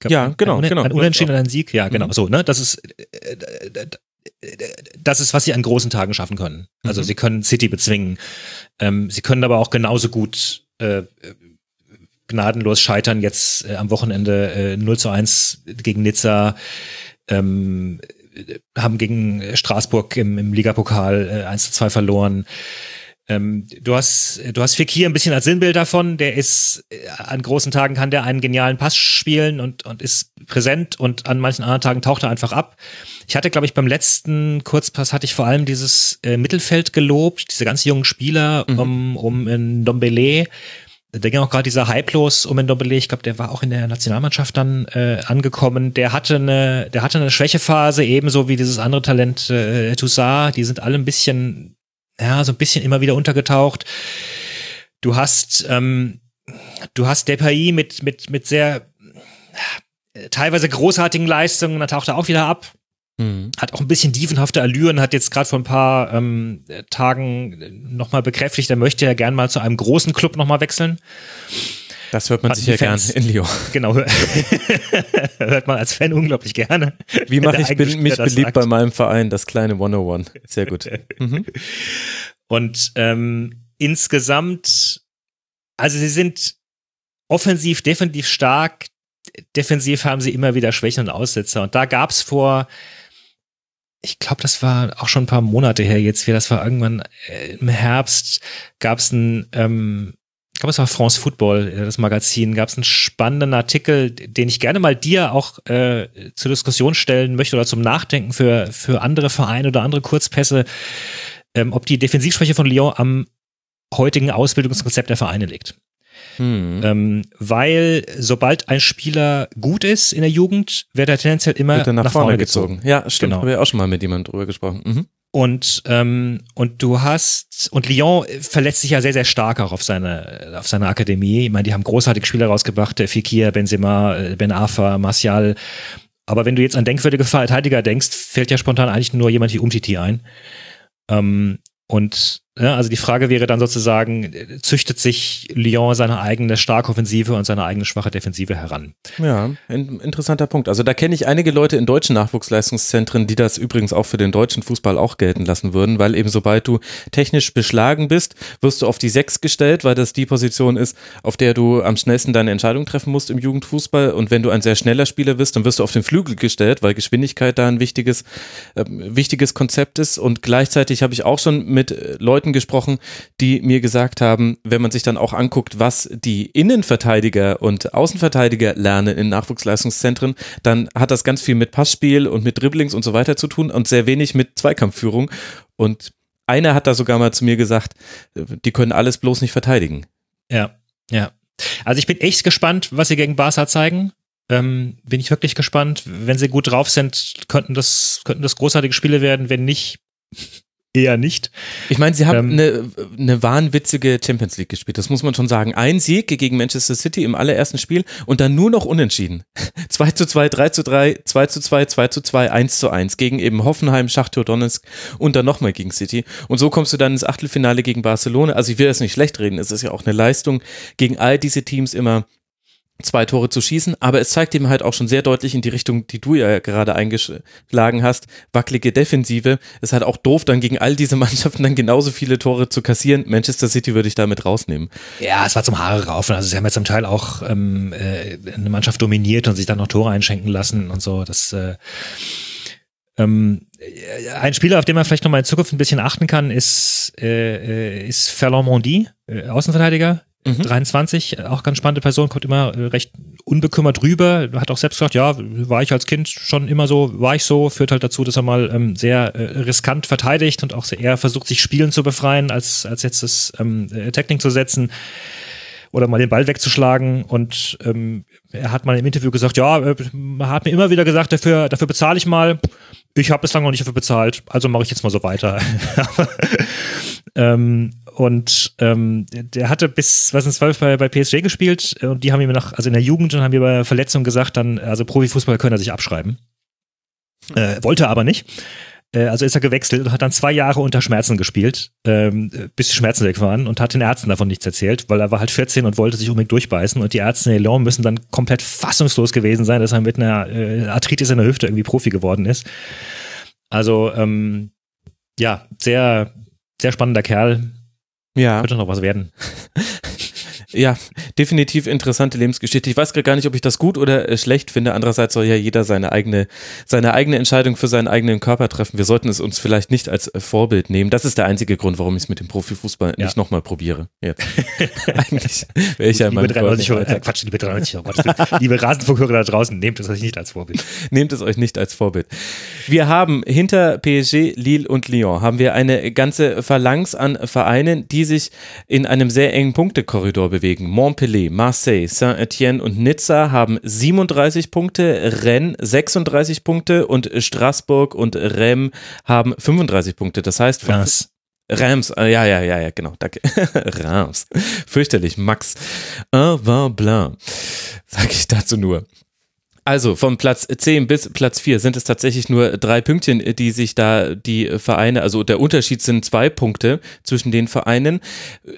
Glaub, ja, genau, ein, genau. Ein Unentschieden und ein Sieg, ja, genau. Mhm. So, ne? Das ist, das ist, was sie an großen Tagen schaffen können. Also mhm. sie können City bezwingen. Ähm, sie können aber auch genauso gut äh, gnadenlos scheitern jetzt äh, am Wochenende äh, 0 zu 1 gegen Nizza, ähm, haben gegen Straßburg im, im Ligapokal äh, 1 zu 2 verloren. Ähm, du hast, du hast Fekir ein bisschen als Sinnbild davon. Der ist äh, an großen Tagen kann der einen genialen Pass spielen und, und ist präsent und an manchen anderen Tagen taucht er einfach ab. Ich hatte, glaube ich, beim letzten Kurzpass hatte ich vor allem dieses äh, Mittelfeld gelobt, diese ganz jungen Spieler mhm. um, um in Dombele, da ging auch gerade dieser Hype los um Ndombele, ich glaube, der war auch in der Nationalmannschaft dann äh, angekommen. Der hatte eine, der hatte eine Schwächephase, ebenso wie dieses andere Talent äh, Toussaint. Die sind alle ein bisschen, ja, so ein bisschen immer wieder untergetaucht. Du hast, ähm, du hast Depay mit mit mit sehr äh, teilweise großartigen Leistungen, dann taucht er auch wieder ab. Mhm. Hat auch ein bisschen dievenhafte Allüren, hat jetzt gerade vor ein paar ähm, Tagen nochmal bekräftigt, er möchte ja gern mal zu einem großen Club nochmal wechseln. Das hört man hat sicher gern in Lyon. Genau. hört man als Fan unglaublich gerne. Wie mache ich bin, mich beliebt sagt. bei meinem Verein, das kleine 101. Sehr gut. Mhm. Und ähm, insgesamt, also sie sind offensiv definitiv stark. Defensiv haben sie immer wieder Schwächen und Aussetzer. Und da gab es vor ich glaube, das war auch schon ein paar Monate her jetzt, wie das war irgendwann äh, im Herbst, gab es ein, ähm, ich glaube, es war France Football, äh, das Magazin, gab es einen spannenden Artikel, den ich gerne mal dir auch äh, zur Diskussion stellen möchte oder zum Nachdenken für, für andere Vereine oder andere Kurzpässe, ähm, ob die Defensivschwäche von Lyon am heutigen Ausbildungskonzept der Vereine liegt. Hm. Ähm, weil sobald ein Spieler gut ist in der Jugend, wird er tendenziell immer er nach, nach, vorne, vorne gezogen. gezogen. Ja, stimmt. Genau. Habe ich auch schon mal mit jemandem drüber gesprochen. Mhm. Und, ähm, und du hast, und Lyon verletzt sich ja sehr, sehr stark auch auf seine, auf seine Akademie. Ich meine, die haben großartige Spieler rausgebracht, Fikir, Benzema, äh, Ben Afa, Martial. Aber wenn du jetzt an denkwürdige Verteidiger denkst, fällt ja spontan eigentlich nur jemand wie Umtiti ein. Ähm, und also die Frage wäre dann sozusagen, züchtet sich Lyon seine eigene starke Offensive und seine eigene schwache Defensive heran? Ja, ein interessanter Punkt. Also da kenne ich einige Leute in deutschen Nachwuchsleistungszentren, die das übrigens auch für den deutschen Fußball auch gelten lassen würden, weil eben sobald du technisch beschlagen bist, wirst du auf die Sechs gestellt, weil das die Position ist, auf der du am schnellsten deine Entscheidung treffen musst im Jugendfußball. Und wenn du ein sehr schneller Spieler bist, dann wirst du auf den Flügel gestellt, weil Geschwindigkeit da ein wichtiges, äh, wichtiges Konzept ist. Und gleichzeitig habe ich auch schon mit Leuten Leuten gesprochen, die mir gesagt haben, wenn man sich dann auch anguckt, was die Innenverteidiger und Außenverteidiger lernen in Nachwuchsleistungszentren, dann hat das ganz viel mit Passspiel und mit Dribblings und so weiter zu tun und sehr wenig mit Zweikampfführung. Und einer hat da sogar mal zu mir gesagt, die können alles bloß nicht verteidigen. Ja, ja. Also ich bin echt gespannt, was sie gegen Barca zeigen. Ähm, bin ich wirklich gespannt. Wenn sie gut drauf sind, könnten das, könnten das großartige Spiele werden. Wenn nicht, eher nicht. Ich meine, sie haben ähm, eine, eine wahnwitzige Champions League gespielt, das muss man schon sagen. Ein Sieg gegen Manchester City im allerersten Spiel und dann nur noch unentschieden. 2 zu 2, 3 zu 3, 2 zu 2, 2 zu 2, 1 zu 1 gegen eben Hoffenheim, Schachtor Donetsk und dann nochmal gegen City. Und so kommst du dann ins Achtelfinale gegen Barcelona. Also ich will das nicht schlecht reden, es ist ja auch eine Leistung, gegen all diese Teams immer zwei Tore zu schießen, aber es zeigt eben halt auch schon sehr deutlich in die Richtung, die du ja gerade eingeschlagen hast, wackelige Defensive. Es ist halt auch doof, dann gegen all diese Mannschaften dann genauso viele Tore zu kassieren. Manchester City würde ich damit rausnehmen. Ja, es war zum Haare raufen. Also sie haben ja zum Teil auch ähm, äh, eine Mannschaft dominiert und sich dann noch Tore einschenken lassen und so. Das äh, ähm, ein Spieler, auf den man vielleicht noch mal in Zukunft ein bisschen achten kann, ist, äh, äh ist Ferland Mondi, äh, Außenverteidiger, Mhm. 23, auch ganz spannende Person, kommt immer äh, recht unbekümmert rüber, hat auch selbst gesagt, ja, war ich als Kind schon immer so, war ich so, führt halt dazu, dass er mal ähm, sehr äh, riskant verteidigt und auch sehr eher versucht, sich Spielen zu befreien, als, als jetzt das ähm, äh, Tackling zu setzen oder mal den Ball wegzuschlagen. Und ähm, er hat mal im Interview gesagt, ja, er hat mir immer wieder gesagt, dafür, dafür bezahle ich mal. Ich habe bislang noch nicht dafür bezahlt, also mache ich jetzt mal so weiter. ähm, und ähm, der hatte bis 2012 bei, bei PSG gespielt und die haben ihm nach, also in der Jugend, dann haben wir bei Verletzung gesagt, dann, also Profifußball können er sich abschreiben. Äh, wollte aber nicht. Äh, also ist er gewechselt und hat dann zwei Jahre unter Schmerzen gespielt, ähm, bis die Schmerzen weg waren und hat den Ärzten davon nichts erzählt, weil er war halt 14 und wollte sich unbedingt durchbeißen und die Ärzte in Lyon müssen dann komplett fassungslos gewesen sein, dass er mit einer äh, Arthritis in der Hüfte irgendwie Profi geworden ist. Also ähm, ja, sehr, sehr spannender Kerl. Ja. Könnte noch was werden. Ja, definitiv interessante Lebensgeschichte. Ich weiß gar nicht, ob ich das gut oder äh, schlecht finde. Andererseits soll ja jeder seine eigene, seine eigene Entscheidung für seinen eigenen Körper treffen. Wir sollten es uns vielleicht nicht als äh, Vorbild nehmen. Das ist der einzige Grund, warum ich es mit dem Profifußball ja. nicht nochmal probiere. Jetzt. Eigentlich wäre ich ja liebe 93 äh, Quatsch, liebe 93 liebe Rasenfunkhörer da draußen, nehmt es euch nicht als Vorbild. Nehmt es euch nicht als Vorbild. Wir haben hinter PSG, Lille und Lyon haben wir eine ganze Phalanx an Vereinen, die sich in einem sehr engen Punktekorridor bewegen bewegen. Montpellier, Marseille, Saint-Etienne und Nizza haben 37 Punkte, Rennes 36 Punkte und Straßburg und Rennes haben 35 Punkte. Das heißt, von Reims. Reims, äh, ja, ja, ja, ja, genau, danke. Reims. Fürchterlich, Max. Un vin blanc. Sag ich dazu nur. Also von Platz 10 bis Platz 4 sind es tatsächlich nur drei Pünktchen, die sich da die Vereine, also der Unterschied sind zwei Punkte zwischen den Vereinen.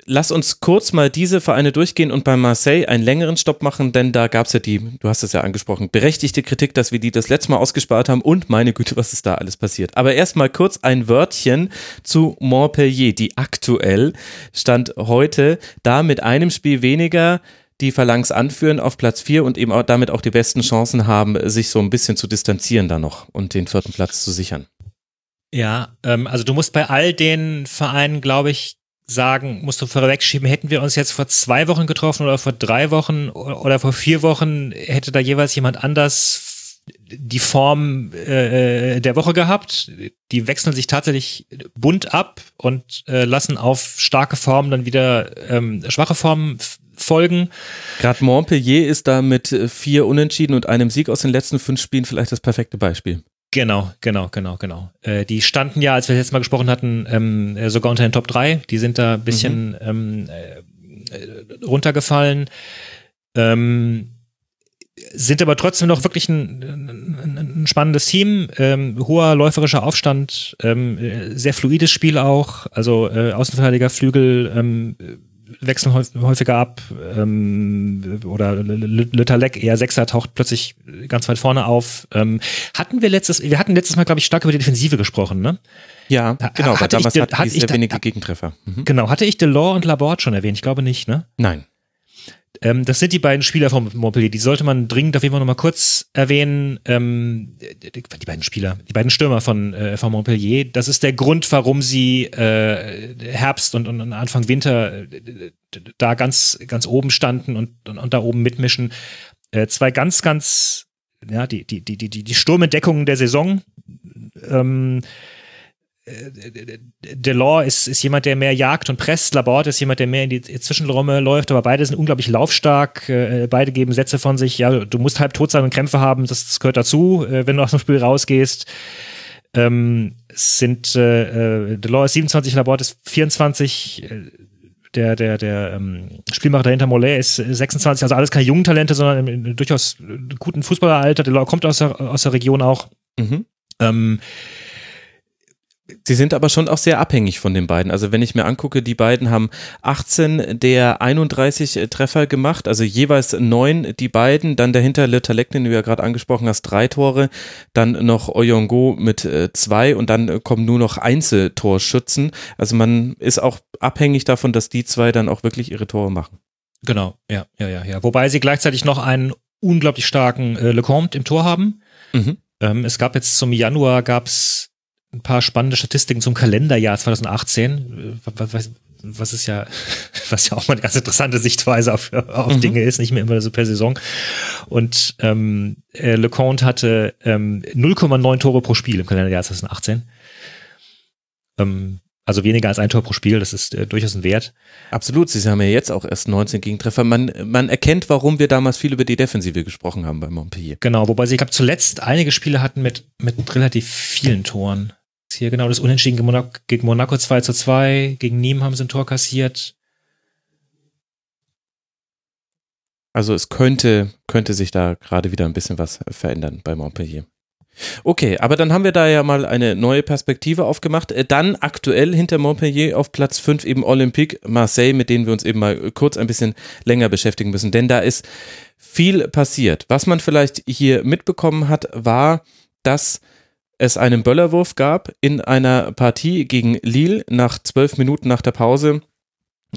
Lass uns kurz mal diese Vereine durchgehen und bei Marseille einen längeren Stopp machen, denn da gab es ja die, du hast es ja angesprochen, berechtigte Kritik, dass wir die das letzte Mal ausgespart haben und meine Güte, was ist da alles passiert. Aber erstmal kurz ein Wörtchen zu Montpellier, die aktuell stand heute da mit einem Spiel weniger die Phalanx anführen auf Platz 4 und eben auch damit auch die besten Chancen haben, sich so ein bisschen zu distanzieren da noch und den vierten Platz zu sichern. Ja, ähm, also du musst bei all den Vereinen, glaube ich, sagen, musst du vorwegschieben, hätten wir uns jetzt vor zwei Wochen getroffen oder vor drei Wochen oder vor vier Wochen, hätte da jeweils jemand anders die Form äh, der Woche gehabt. Die wechseln sich tatsächlich bunt ab und äh, lassen auf starke Formen dann wieder ähm, schwache Formen folgen. Gerade Montpellier ist da mit äh, vier Unentschieden und einem Sieg aus den letzten fünf Spielen vielleicht das perfekte Beispiel. Genau, genau, genau, genau. Äh, die standen ja, als wir jetzt mal gesprochen hatten, ähm, äh, sogar unter den Top 3. Die sind da ein bisschen mhm. ähm, äh, runtergefallen. Ähm, sind aber trotzdem noch wirklich ein, ein, ein spannendes Team, ähm, hoher läuferischer Aufstand, ähm, sehr fluides Spiel auch, also äh, Außenverteidiger, Flügel ähm, wechseln häufiger ab ähm, oder Lütterleck eher Sechser taucht plötzlich ganz weit vorne auf. Ähm, hatten wir letztes, wir hatten letztes Mal glaube ich stark über die Defensive gesprochen, ne? Ja, genau, hatte damals ich, hatte ich sehr wenige Gegentreffer. Mhm. Genau, hatte ich Delors und Laborde schon erwähnt? Ich glaube nicht, ne? Nein. Ähm, das sind die beiden Spieler von Montpellier. Die sollte man dringend auf jeden Fall nochmal kurz erwähnen. Ähm, die, beiden Spieler, die beiden Stürmer von, äh, von Montpellier. Das ist der Grund, warum sie äh, Herbst und, und Anfang Winter äh, da ganz, ganz oben standen und, und, und da oben mitmischen. Äh, zwei ganz, ganz, ja, die, die, die, die, die Sturmentdeckungen der Saison. Ähm, Delors ist, ist jemand, der mehr jagt und presst. Laborde ist jemand, der mehr in die Zwischenräume läuft. Aber beide sind unglaublich laufstark. Äh, beide geben Sätze von sich. Ja, du musst halb tot sein und Krämpfe haben. Das, das gehört dazu, äh, wenn du aus dem Spiel rausgehst. Ähm, sind äh, äh, Delors ist 27, Laborde ist 24. Äh, der, der, der ähm, Spielmacher dahinter, Mollet, ist äh, 26. Also alles keine jungen Talente, sondern im, im durchaus guten Fußballeralter. Delors kommt aus der, aus der Region auch. Mhm. Ähm, Sie sind aber schon auch sehr abhängig von den beiden. Also wenn ich mir angucke, die beiden haben 18 der 31 Treffer gemacht, also jeweils neun die beiden, dann dahinter Le Talek, den du ja gerade angesprochen hast, drei Tore, dann noch Oyongo mit äh, zwei und dann äh, kommen nur noch Einzeltorschützen. Also man ist auch abhängig davon, dass die zwei dann auch wirklich ihre Tore machen. Genau, ja, ja, ja, ja. Wobei sie gleichzeitig noch einen unglaublich starken äh, Lecomte im Tor haben. Mhm. Ähm, es gab jetzt zum Januar gab's ein paar spannende Statistiken zum Kalenderjahr 2018, äh, was, ist ja, was ja auch mal eine ganz interessante Sichtweise auf, auf Mhm. Dinge ist, nicht mehr immer so per Saison. Und ähm, äh, Lecomte hatte ähm, 0,9 Tore pro Spiel im Kalenderjahr 2018. Ähm, also weniger als ein Tor pro Spiel, das ist äh, durchaus ein Wert. Absolut, sie haben ja jetzt auch erst 19 Gegentreffer. Man, man erkennt, warum wir damals viel über die Defensive gesprochen haben bei Montpellier. Genau, wobei sie, ich glaube, zuletzt einige Spiele hatten mit, mit relativ vielen Toren. Hier genau das Unentschieden gegen Monaco, gegen Monaco 2 zu 2, gegen Nîmes haben sie ein Tor kassiert. Also es könnte, könnte sich da gerade wieder ein bisschen was verändern bei Montpellier. Okay, aber dann haben wir da ja mal eine neue Perspektive aufgemacht. Äh, Dann aktuell hinter Montpellier auf Platz 5 eben Olympique Marseille, mit denen wir uns eben mal kurz ein bisschen länger beschäftigen müssen. Denn da ist viel passiert. Was man vielleicht hier mitbekommen hat, war, dass es einen Böllerwurf gab in einer Partie gegen Lille nach zwölf Minuten nach der Pause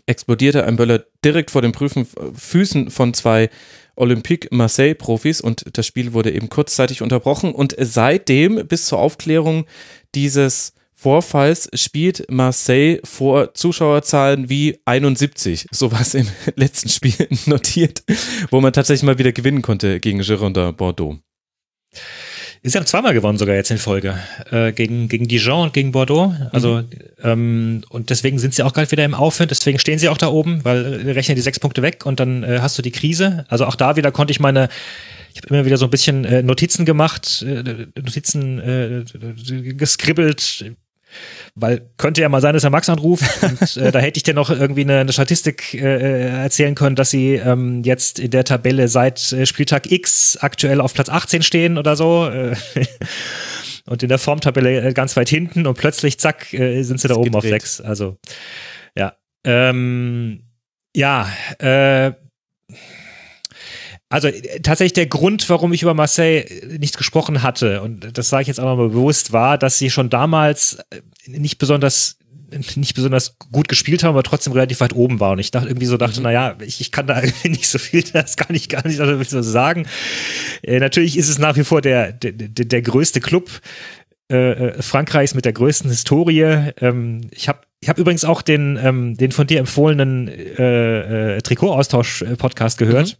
explodierte ein Böller direkt vor den Prüfen, Füßen von zwei Olympique Marseille Profis und das Spiel wurde eben kurzzeitig unterbrochen und seitdem bis zur Aufklärung dieses Vorfalls spielt Marseille vor Zuschauerzahlen wie 71, sowas im letzten Spiel notiert, wo man tatsächlich mal wieder gewinnen konnte gegen Girondin Bordeaux. Sie haben zweimal gewonnen sogar jetzt in Folge. Äh, gegen, gegen Dijon und gegen Bordeaux. Also, ähm, und deswegen sind sie auch gerade wieder im Aufwind, deswegen stehen sie auch da oben, weil äh, rechnen die sechs Punkte weg und dann äh, hast du die Krise. Also auch da wieder konnte ich meine, ich habe immer wieder so ein bisschen äh, Notizen gemacht, äh, Notizen äh, geskribbelt, weil könnte ja mal sein, dass er Max anruft und äh, da hätte ich dir noch irgendwie eine, eine Statistik äh, erzählen können, dass sie ähm, jetzt in der Tabelle seit äh, Spieltag X aktuell auf Platz 18 stehen oder so äh, und in der Formtabelle äh, ganz weit hinten und plötzlich zack äh, sind sie da oben geht auf wild. 6. Also ja, ähm, ja, äh, also äh, tatsächlich der Grund, warum ich über Marseille äh, nichts gesprochen hatte, und das sage ich jetzt auch mal bewusst, war, dass sie schon damals äh, nicht besonders nicht besonders gut gespielt haben, aber trotzdem relativ weit oben war. Und ich dachte irgendwie so dachte, na ja, ich, ich kann da irgendwie nicht so viel, das kann ich gar nicht so sagen. Äh, natürlich ist es nach wie vor der, der, der, größte Club äh, Frankreichs mit der größten Historie. Ähm, ich habe ich hab übrigens auch den, ähm, den von dir empfohlenen äh, äh, Trikot-Austausch-Podcast gehört.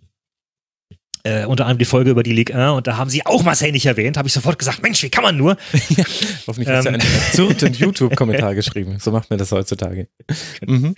Äh, unter anderem die Folge über die Ligue 1 und da haben sie auch Marseille nicht erwähnt. Habe ich sofort gesagt, Mensch, wie kann man nur? Hoffentlich hast du Ähm. einen absurden YouTube-Kommentar geschrieben. So macht man das heutzutage. Mhm.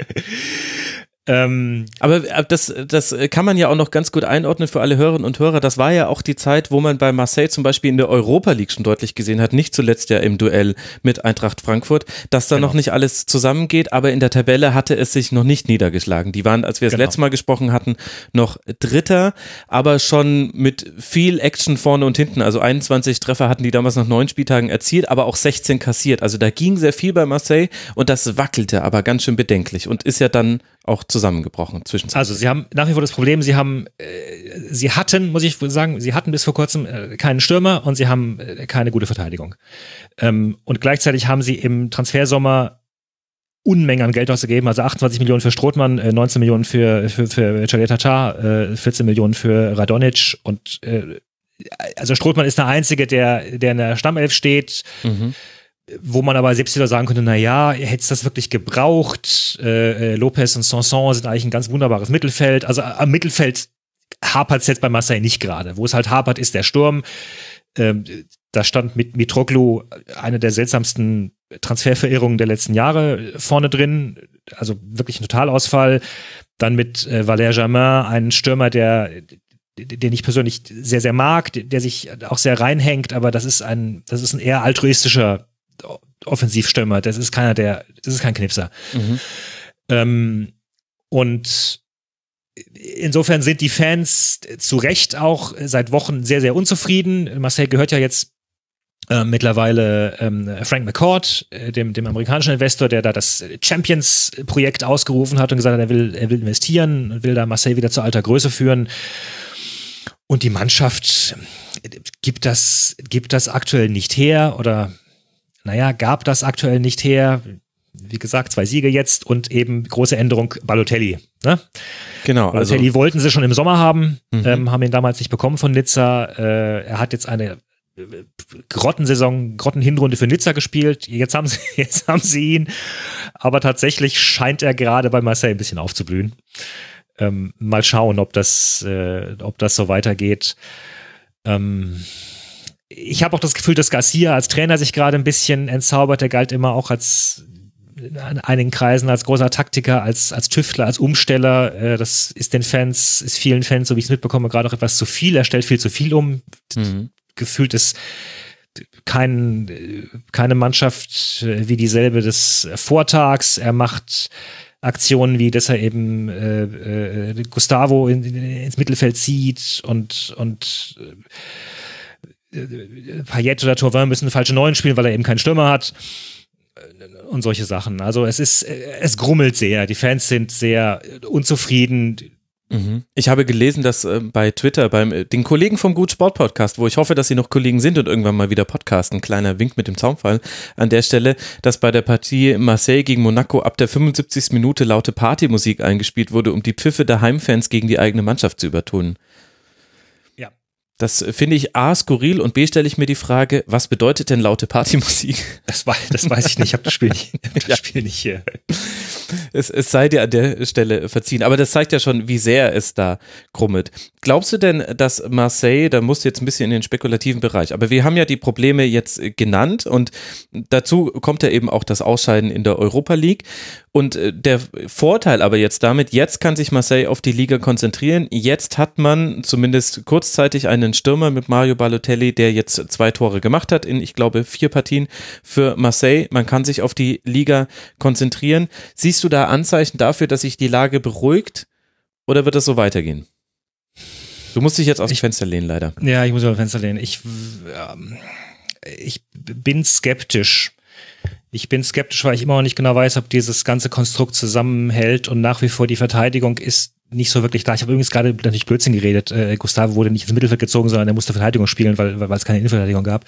Ähm, aber äh, das, das kann man ja auch noch ganz gut einordnen für alle Hörerinnen und Hörer. Das war ja auch die Zeit, wo man bei Marseille zum Beispiel in der Europa League schon deutlich gesehen hat, nicht zuletzt ja im Duell mit Eintracht Frankfurt, dass da genau. noch nicht alles zusammengeht, aber in der Tabelle hatte es sich noch nicht niedergeschlagen. Die waren, als wir das genau. letzte Mal gesprochen hatten, noch Dritter, aber schon mit viel Action vorne und hinten. Also 21 Treffer hatten die damals nach neun Spieltagen erzielt, aber auch 16 kassiert. Also da ging sehr viel bei Marseille und das wackelte aber ganz schön bedenklich und ist ja dann auch zusammengebrochen zwischenzeitlich. Also sie haben nach wie vor das Problem, sie haben, äh, sie hatten, muss ich sagen, sie hatten bis vor kurzem äh, keinen Stürmer und sie haben äh, keine gute Verteidigung. Ähm, und gleichzeitig haben sie im Transfersommer Unmengen an Geld ausgegeben, also 28 Millionen für Strothmann, äh, 19 Millionen für, für, für Chaleta äh, 14 Millionen für Radonic und äh, also Strothmann ist der Einzige, der, der in der Stammelf steht. Mhm wo man aber selbst wieder sagen könnte, na ja, hätte das wirklich gebraucht? Äh, äh, Lopez und Sanson sind eigentlich ein ganz wunderbares Mittelfeld. Also am Mittelfeld hapert es jetzt bei Marseille nicht gerade. Wo es halt hapert, ist der Sturm. Ähm, da stand mit Mitroglou eine der seltsamsten Transferverirrungen der letzten Jahre vorne drin. Also wirklich ein Totalausfall. Dann mit äh, Valère Germain, einen Stürmer, der den ich persönlich sehr, sehr mag, der sich auch sehr reinhängt, aber das ist ein, das ist ein eher altruistischer Offensivstürmer. Das ist keiner, der, das ist kein Knipser. Mhm. Ähm, und insofern sind die Fans zu Recht auch seit Wochen sehr, sehr unzufrieden. Marcel gehört ja jetzt äh, mittlerweile ähm, Frank McCord, äh, dem, dem amerikanischen Investor, der da das Champions-Projekt ausgerufen hat und gesagt hat, er will, er will investieren und will da Marseille wieder zu alter Größe führen. Und die Mannschaft gibt das, gibt das aktuell nicht her oder naja, gab das aktuell nicht her. Wie gesagt, zwei Siege jetzt und eben große Änderung Balotelli. Ne? Genau. Balotelli also, wollten sie schon im Sommer haben, mhm. ähm, haben ihn damals nicht bekommen von Nizza. Äh, er hat jetzt eine äh, Grottensaison, Grottenhinrunde für Nizza gespielt. Jetzt haben sie, jetzt haben sie ihn. Aber tatsächlich scheint er gerade bei Marseille ein bisschen aufzublühen. Ähm, mal schauen, ob das, äh, ob das so weitergeht. Ähm, ich habe auch das Gefühl, dass Garcia als Trainer sich gerade ein bisschen entzaubert. Der galt immer auch als in einigen Kreisen als großer Taktiker, als, als Tüftler, als Umsteller. Äh, das ist den Fans, ist vielen Fans, so wie ich es mitbekomme, gerade auch etwas zu viel. Er stellt viel zu viel um. Mhm. Gefühlt ist kein, keine Mannschaft wie dieselbe des Vortags. Er macht Aktionen wie, dass er eben äh, äh, Gustavo in, in, ins Mittelfeld zieht und, und äh, Payet oder Tauvin müssen eine falsche Neun spielen, weil er eben keinen Stürmer hat und solche Sachen. Also es ist, es grummelt sehr. Die Fans sind sehr unzufrieden. Mhm. Ich habe gelesen, dass äh, bei Twitter, beim äh, den Kollegen vom Gut Sport Podcast, wo ich hoffe, dass sie noch Kollegen sind und irgendwann mal wieder podcasten, kleiner Wink mit dem Zaunfall an der Stelle, dass bei der Partie Marseille gegen Monaco ab der 75. Minute laute Partymusik eingespielt wurde, um die Pfiffe der Heimfans gegen die eigene Mannschaft zu übertönen. Das finde ich A, skurril und B, stelle ich mir die Frage, was bedeutet denn laute Partymusik? Das, war, das weiß ich nicht, ich habe das Spiel nicht, das ja. Spiel nicht hier. Es, es sei dir an der Stelle verziehen, aber das zeigt ja schon, wie sehr es da krummelt. Glaubst du denn, dass Marseille, da musst du jetzt ein bisschen in den spekulativen Bereich, aber wir haben ja die Probleme jetzt genannt und dazu kommt ja eben auch das Ausscheiden in der Europa League und äh, der Vorteil aber jetzt damit, jetzt kann sich Marseille auf die Liga konzentrieren. Jetzt hat man zumindest kurzzeitig einen Stürmer mit Mario Balotelli, der jetzt zwei Tore gemacht hat in, ich glaube, vier Partien für Marseille. Man kann sich auf die Liga konzentrieren. Siehst du da Anzeichen dafür, dass sich die Lage beruhigt oder wird das so weitergehen? Du musst dich jetzt aus dem Fenster lehnen, leider. Ja, ich muss aus dem Fenster lehnen. Ich, ähm, ich bin skeptisch ich bin skeptisch, weil ich immer noch nicht genau weiß, ob dieses ganze Konstrukt zusammenhält und nach wie vor die Verteidigung ist nicht so wirklich da. Ich habe übrigens gerade natürlich Blödsinn geredet. Äh, Gustavo wurde nicht ins Mittelfeld gezogen, sondern er musste Verteidigung spielen, weil, weil, weil es keine Innenverteidigung gab.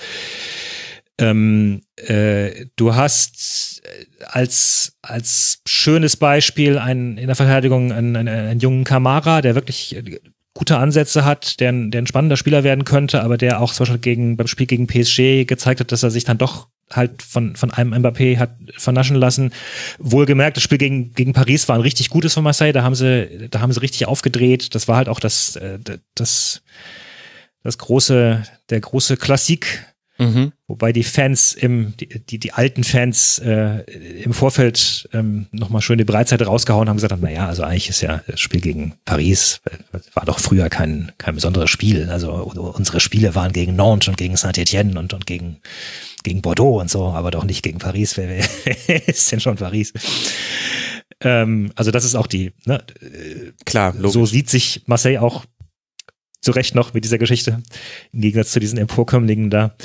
Ähm, äh, du hast äh, als, als schönes Beispiel einen, in der Verteidigung einen, einen, einen jungen Kamara, der wirklich äh, gute Ansätze hat, der, der ein spannender Spieler werden könnte, aber der auch zum Beispiel gegen, beim Spiel gegen PSG gezeigt hat, dass er sich dann doch halt von, von einem Mbappé hat vernaschen lassen. Wohlgemerkt, das Spiel gegen, gegen Paris war ein richtig gutes von Marseille, da haben sie, da haben sie richtig aufgedreht. Das war halt auch das, äh, das, das große, der große Klassik Mhm. Wobei die Fans im, die, die, die alten Fans äh, im Vorfeld ähm, nochmal schön die Breitseite rausgehauen haben, gesagt haben, naja, also eigentlich ist ja das Spiel gegen Paris, war doch früher kein, kein besonderes Spiel. Also unsere Spiele waren gegen Nantes und gegen Saint-Etienne und, und gegen, gegen Bordeaux und so, aber doch nicht gegen Paris. Wer, wer ist denn schon Paris? Ähm, also das ist auch die, ne, Klar, logisch. so sieht sich Marseille auch zu Recht noch mit dieser Geschichte, im Gegensatz zu diesen Emporkömmlingen da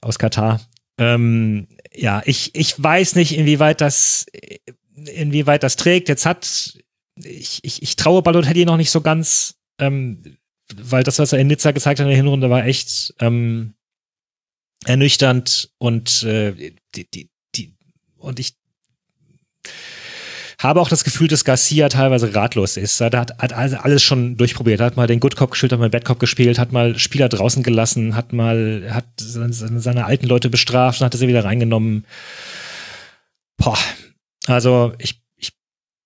aus Katar. Ähm, ja, ich, ich weiß nicht, inwieweit das, inwieweit das trägt. Jetzt hat, ich, ich, ich traue Balotelli noch nicht so ganz, ähm, weil das, was er in Nizza gezeigt hat in der Hinrunde, war echt ähm, ernüchternd und äh, die, die, die, und ich habe auch das Gefühl, dass Garcia teilweise ratlos ist. Er hat, hat alles schon durchprobiert. Er hat mal den Good Cop gespielt, hat mal Bad Cop gespielt, hat mal Spieler draußen gelassen, hat mal, hat seine alten Leute bestraft und hat sie wieder reingenommen. Boah. Also ich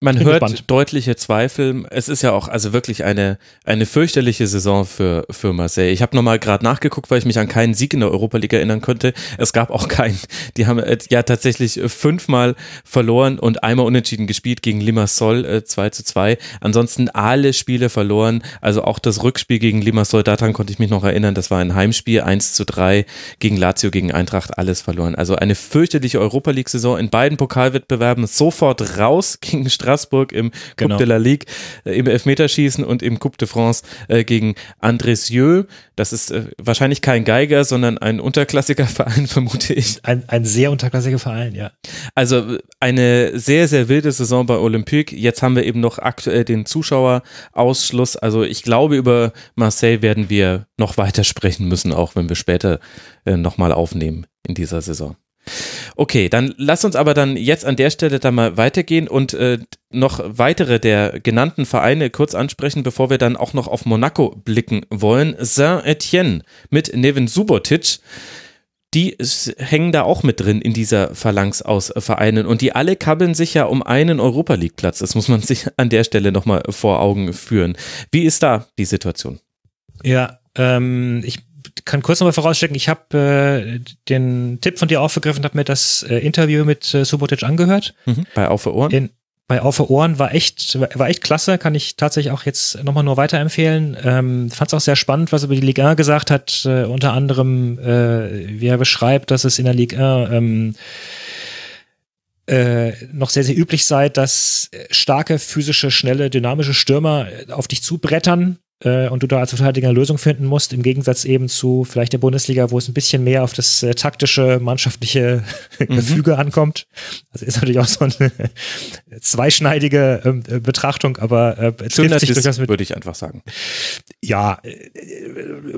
man hört gespannt. deutliche Zweifel. Es ist ja auch also wirklich eine, eine fürchterliche Saison für, für Marseille. Ich habe nochmal gerade nachgeguckt, weil ich mich an keinen Sieg in der Europa League erinnern konnte. Es gab auch keinen. Die haben äh, ja tatsächlich fünfmal verloren und einmal unentschieden gespielt gegen Limassol äh, 2 zu 2. Ansonsten alle Spiele verloren. Also auch das Rückspiel gegen Limassol, daran konnte ich mich noch erinnern. Das war ein Heimspiel 1 zu 3 gegen Lazio, gegen Eintracht, alles verloren. Also eine fürchterliche Europa League Saison in beiden Pokalwettbewerben sofort raus gegen Straßburg Straßburg im genau. Coupe de la Ligue äh, im Elfmeterschießen und im Coupe de France äh, gegen Andresieux. Das ist äh, wahrscheinlich kein Geiger, sondern ein unterklassiger Verein, vermute ich. Ein, ein sehr unterklassiger Verein, ja. Also eine sehr, sehr wilde Saison bei Olympique. Jetzt haben wir eben noch aktuell den Zuschauerausschluss. Also ich glaube, über Marseille werden wir noch weiter sprechen müssen, auch wenn wir später äh, nochmal aufnehmen in dieser Saison. Okay, dann lass uns aber dann jetzt an der Stelle da mal weitergehen und äh, noch weitere der genannten Vereine kurz ansprechen, bevor wir dann auch noch auf Monaco blicken wollen. Saint-Etienne mit Nevin Subotic. Die hängen da auch mit drin in dieser Phalanx aus Vereinen und die alle kabbeln sich ja um einen Europa League Platz. Das muss man sich an der Stelle nochmal vor Augen führen. Wie ist da die Situation? Ja, ähm, ich kann kurz nochmal vorausschicken, ich habe äh, den Tipp von dir aufgegriffen, habe mir das äh, Interview mit äh, Subotic angehört. Mhm, bei Auf Ohren. In, bei Auf Ohren war echt, war echt klasse, kann ich tatsächlich auch jetzt nochmal nur weiterempfehlen. Ähm, Fand es auch sehr spannend, was er über die Ligue 1 gesagt hat, äh, unter anderem, äh, wie er beschreibt, dass es in der Ligue 1 ähm, äh, noch sehr, sehr üblich sei, dass starke, physische, schnelle, dynamische Stürmer auf dich zubrettern äh, und du da als Verteidiger eine Lösung finden musst, im Gegensatz eben zu vielleicht der Bundesliga, wo es ein bisschen mehr auf das äh, taktische, mannschaftliche mhm. Gefüge ankommt. Also ist natürlich auch so eine zweischneidige ähm, äh, Betrachtung, aber äh, trifft sich durchaus mit. Würde ich einfach sagen. Ja, äh,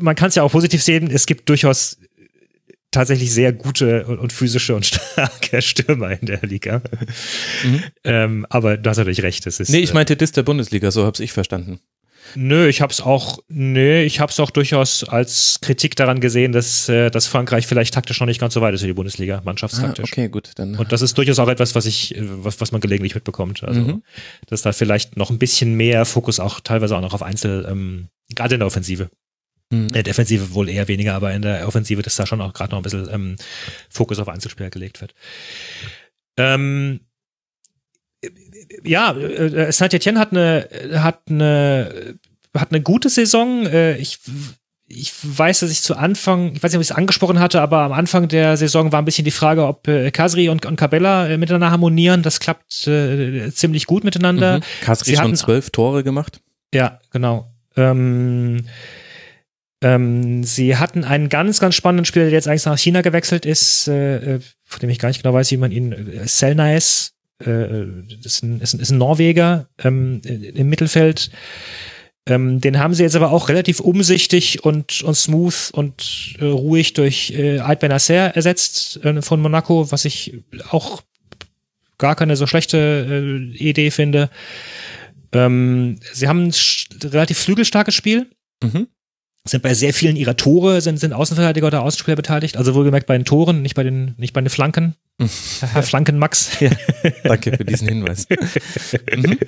man kann es ja auch positiv sehen. Es gibt durchaus tatsächlich sehr gute und, und, physische und starke Stürmer in der Liga. Mhm. Ähm, aber du hast natürlich recht. Es ist, nee, ich äh, meinte das der Bundesliga, so habe ich verstanden. Nö, ich hab's auch, nö, ich hab's auch durchaus als Kritik daran gesehen, dass, äh, dass Frankreich vielleicht taktisch noch nicht ganz so weit ist für die Bundesliga, mannschaftstaktisch. Ah, okay, gut, dann. Und das ist durchaus auch etwas, was ich, was, was man gelegentlich mitbekommt. Also, mhm. dass da vielleicht noch ein bisschen mehr Fokus auch teilweise auch noch auf Einzel, ähm, gerade in der Offensive. Mhm. In der Defensive wohl eher weniger, aber in der Offensive, dass da schon auch gerade noch ein bisschen ähm, Fokus auf Einzelspieler gelegt wird. Ähm, ja, äh, Saint-Etienne hat eine, hat eine, hat eine gute Saison. Äh, ich, ich weiß, dass ich zu Anfang, ich weiß nicht, ob ich es angesprochen hatte, aber am Anfang der Saison war ein bisschen die Frage, ob äh, Kasri und, und Cabella äh, miteinander harmonieren. Das klappt äh, ziemlich gut miteinander. Mhm. Kasri Sie schon hatten, zwölf Tore gemacht? Ja, genau. Ähm, ähm, sie hatten einen ganz, ganz spannenden Spieler, der jetzt eigentlich nach China gewechselt ist, äh, von dem ich gar nicht genau weiß, wie man ihn, äh, Selnais, äh, ist ein, ist ein, ist ein Norweger ähm, im Mittelfeld. Ähm, den haben sie jetzt aber auch relativ umsichtig und, und smooth und äh, ruhig durch äh, Ait Benacer ersetzt äh, von Monaco, was ich auch gar keine so schlechte äh, Idee finde. Ähm, sie haben ein relativ flügelstarkes Spiel. Mhm sind bei sehr vielen ihrer Tore sind, sind Außenverteidiger oder Außenspieler beteiligt. Also wohlgemerkt bei den Toren, nicht bei den, nicht bei den Flanken. Herr Flanken Max. Ja, danke für diesen Hinweis. mhm.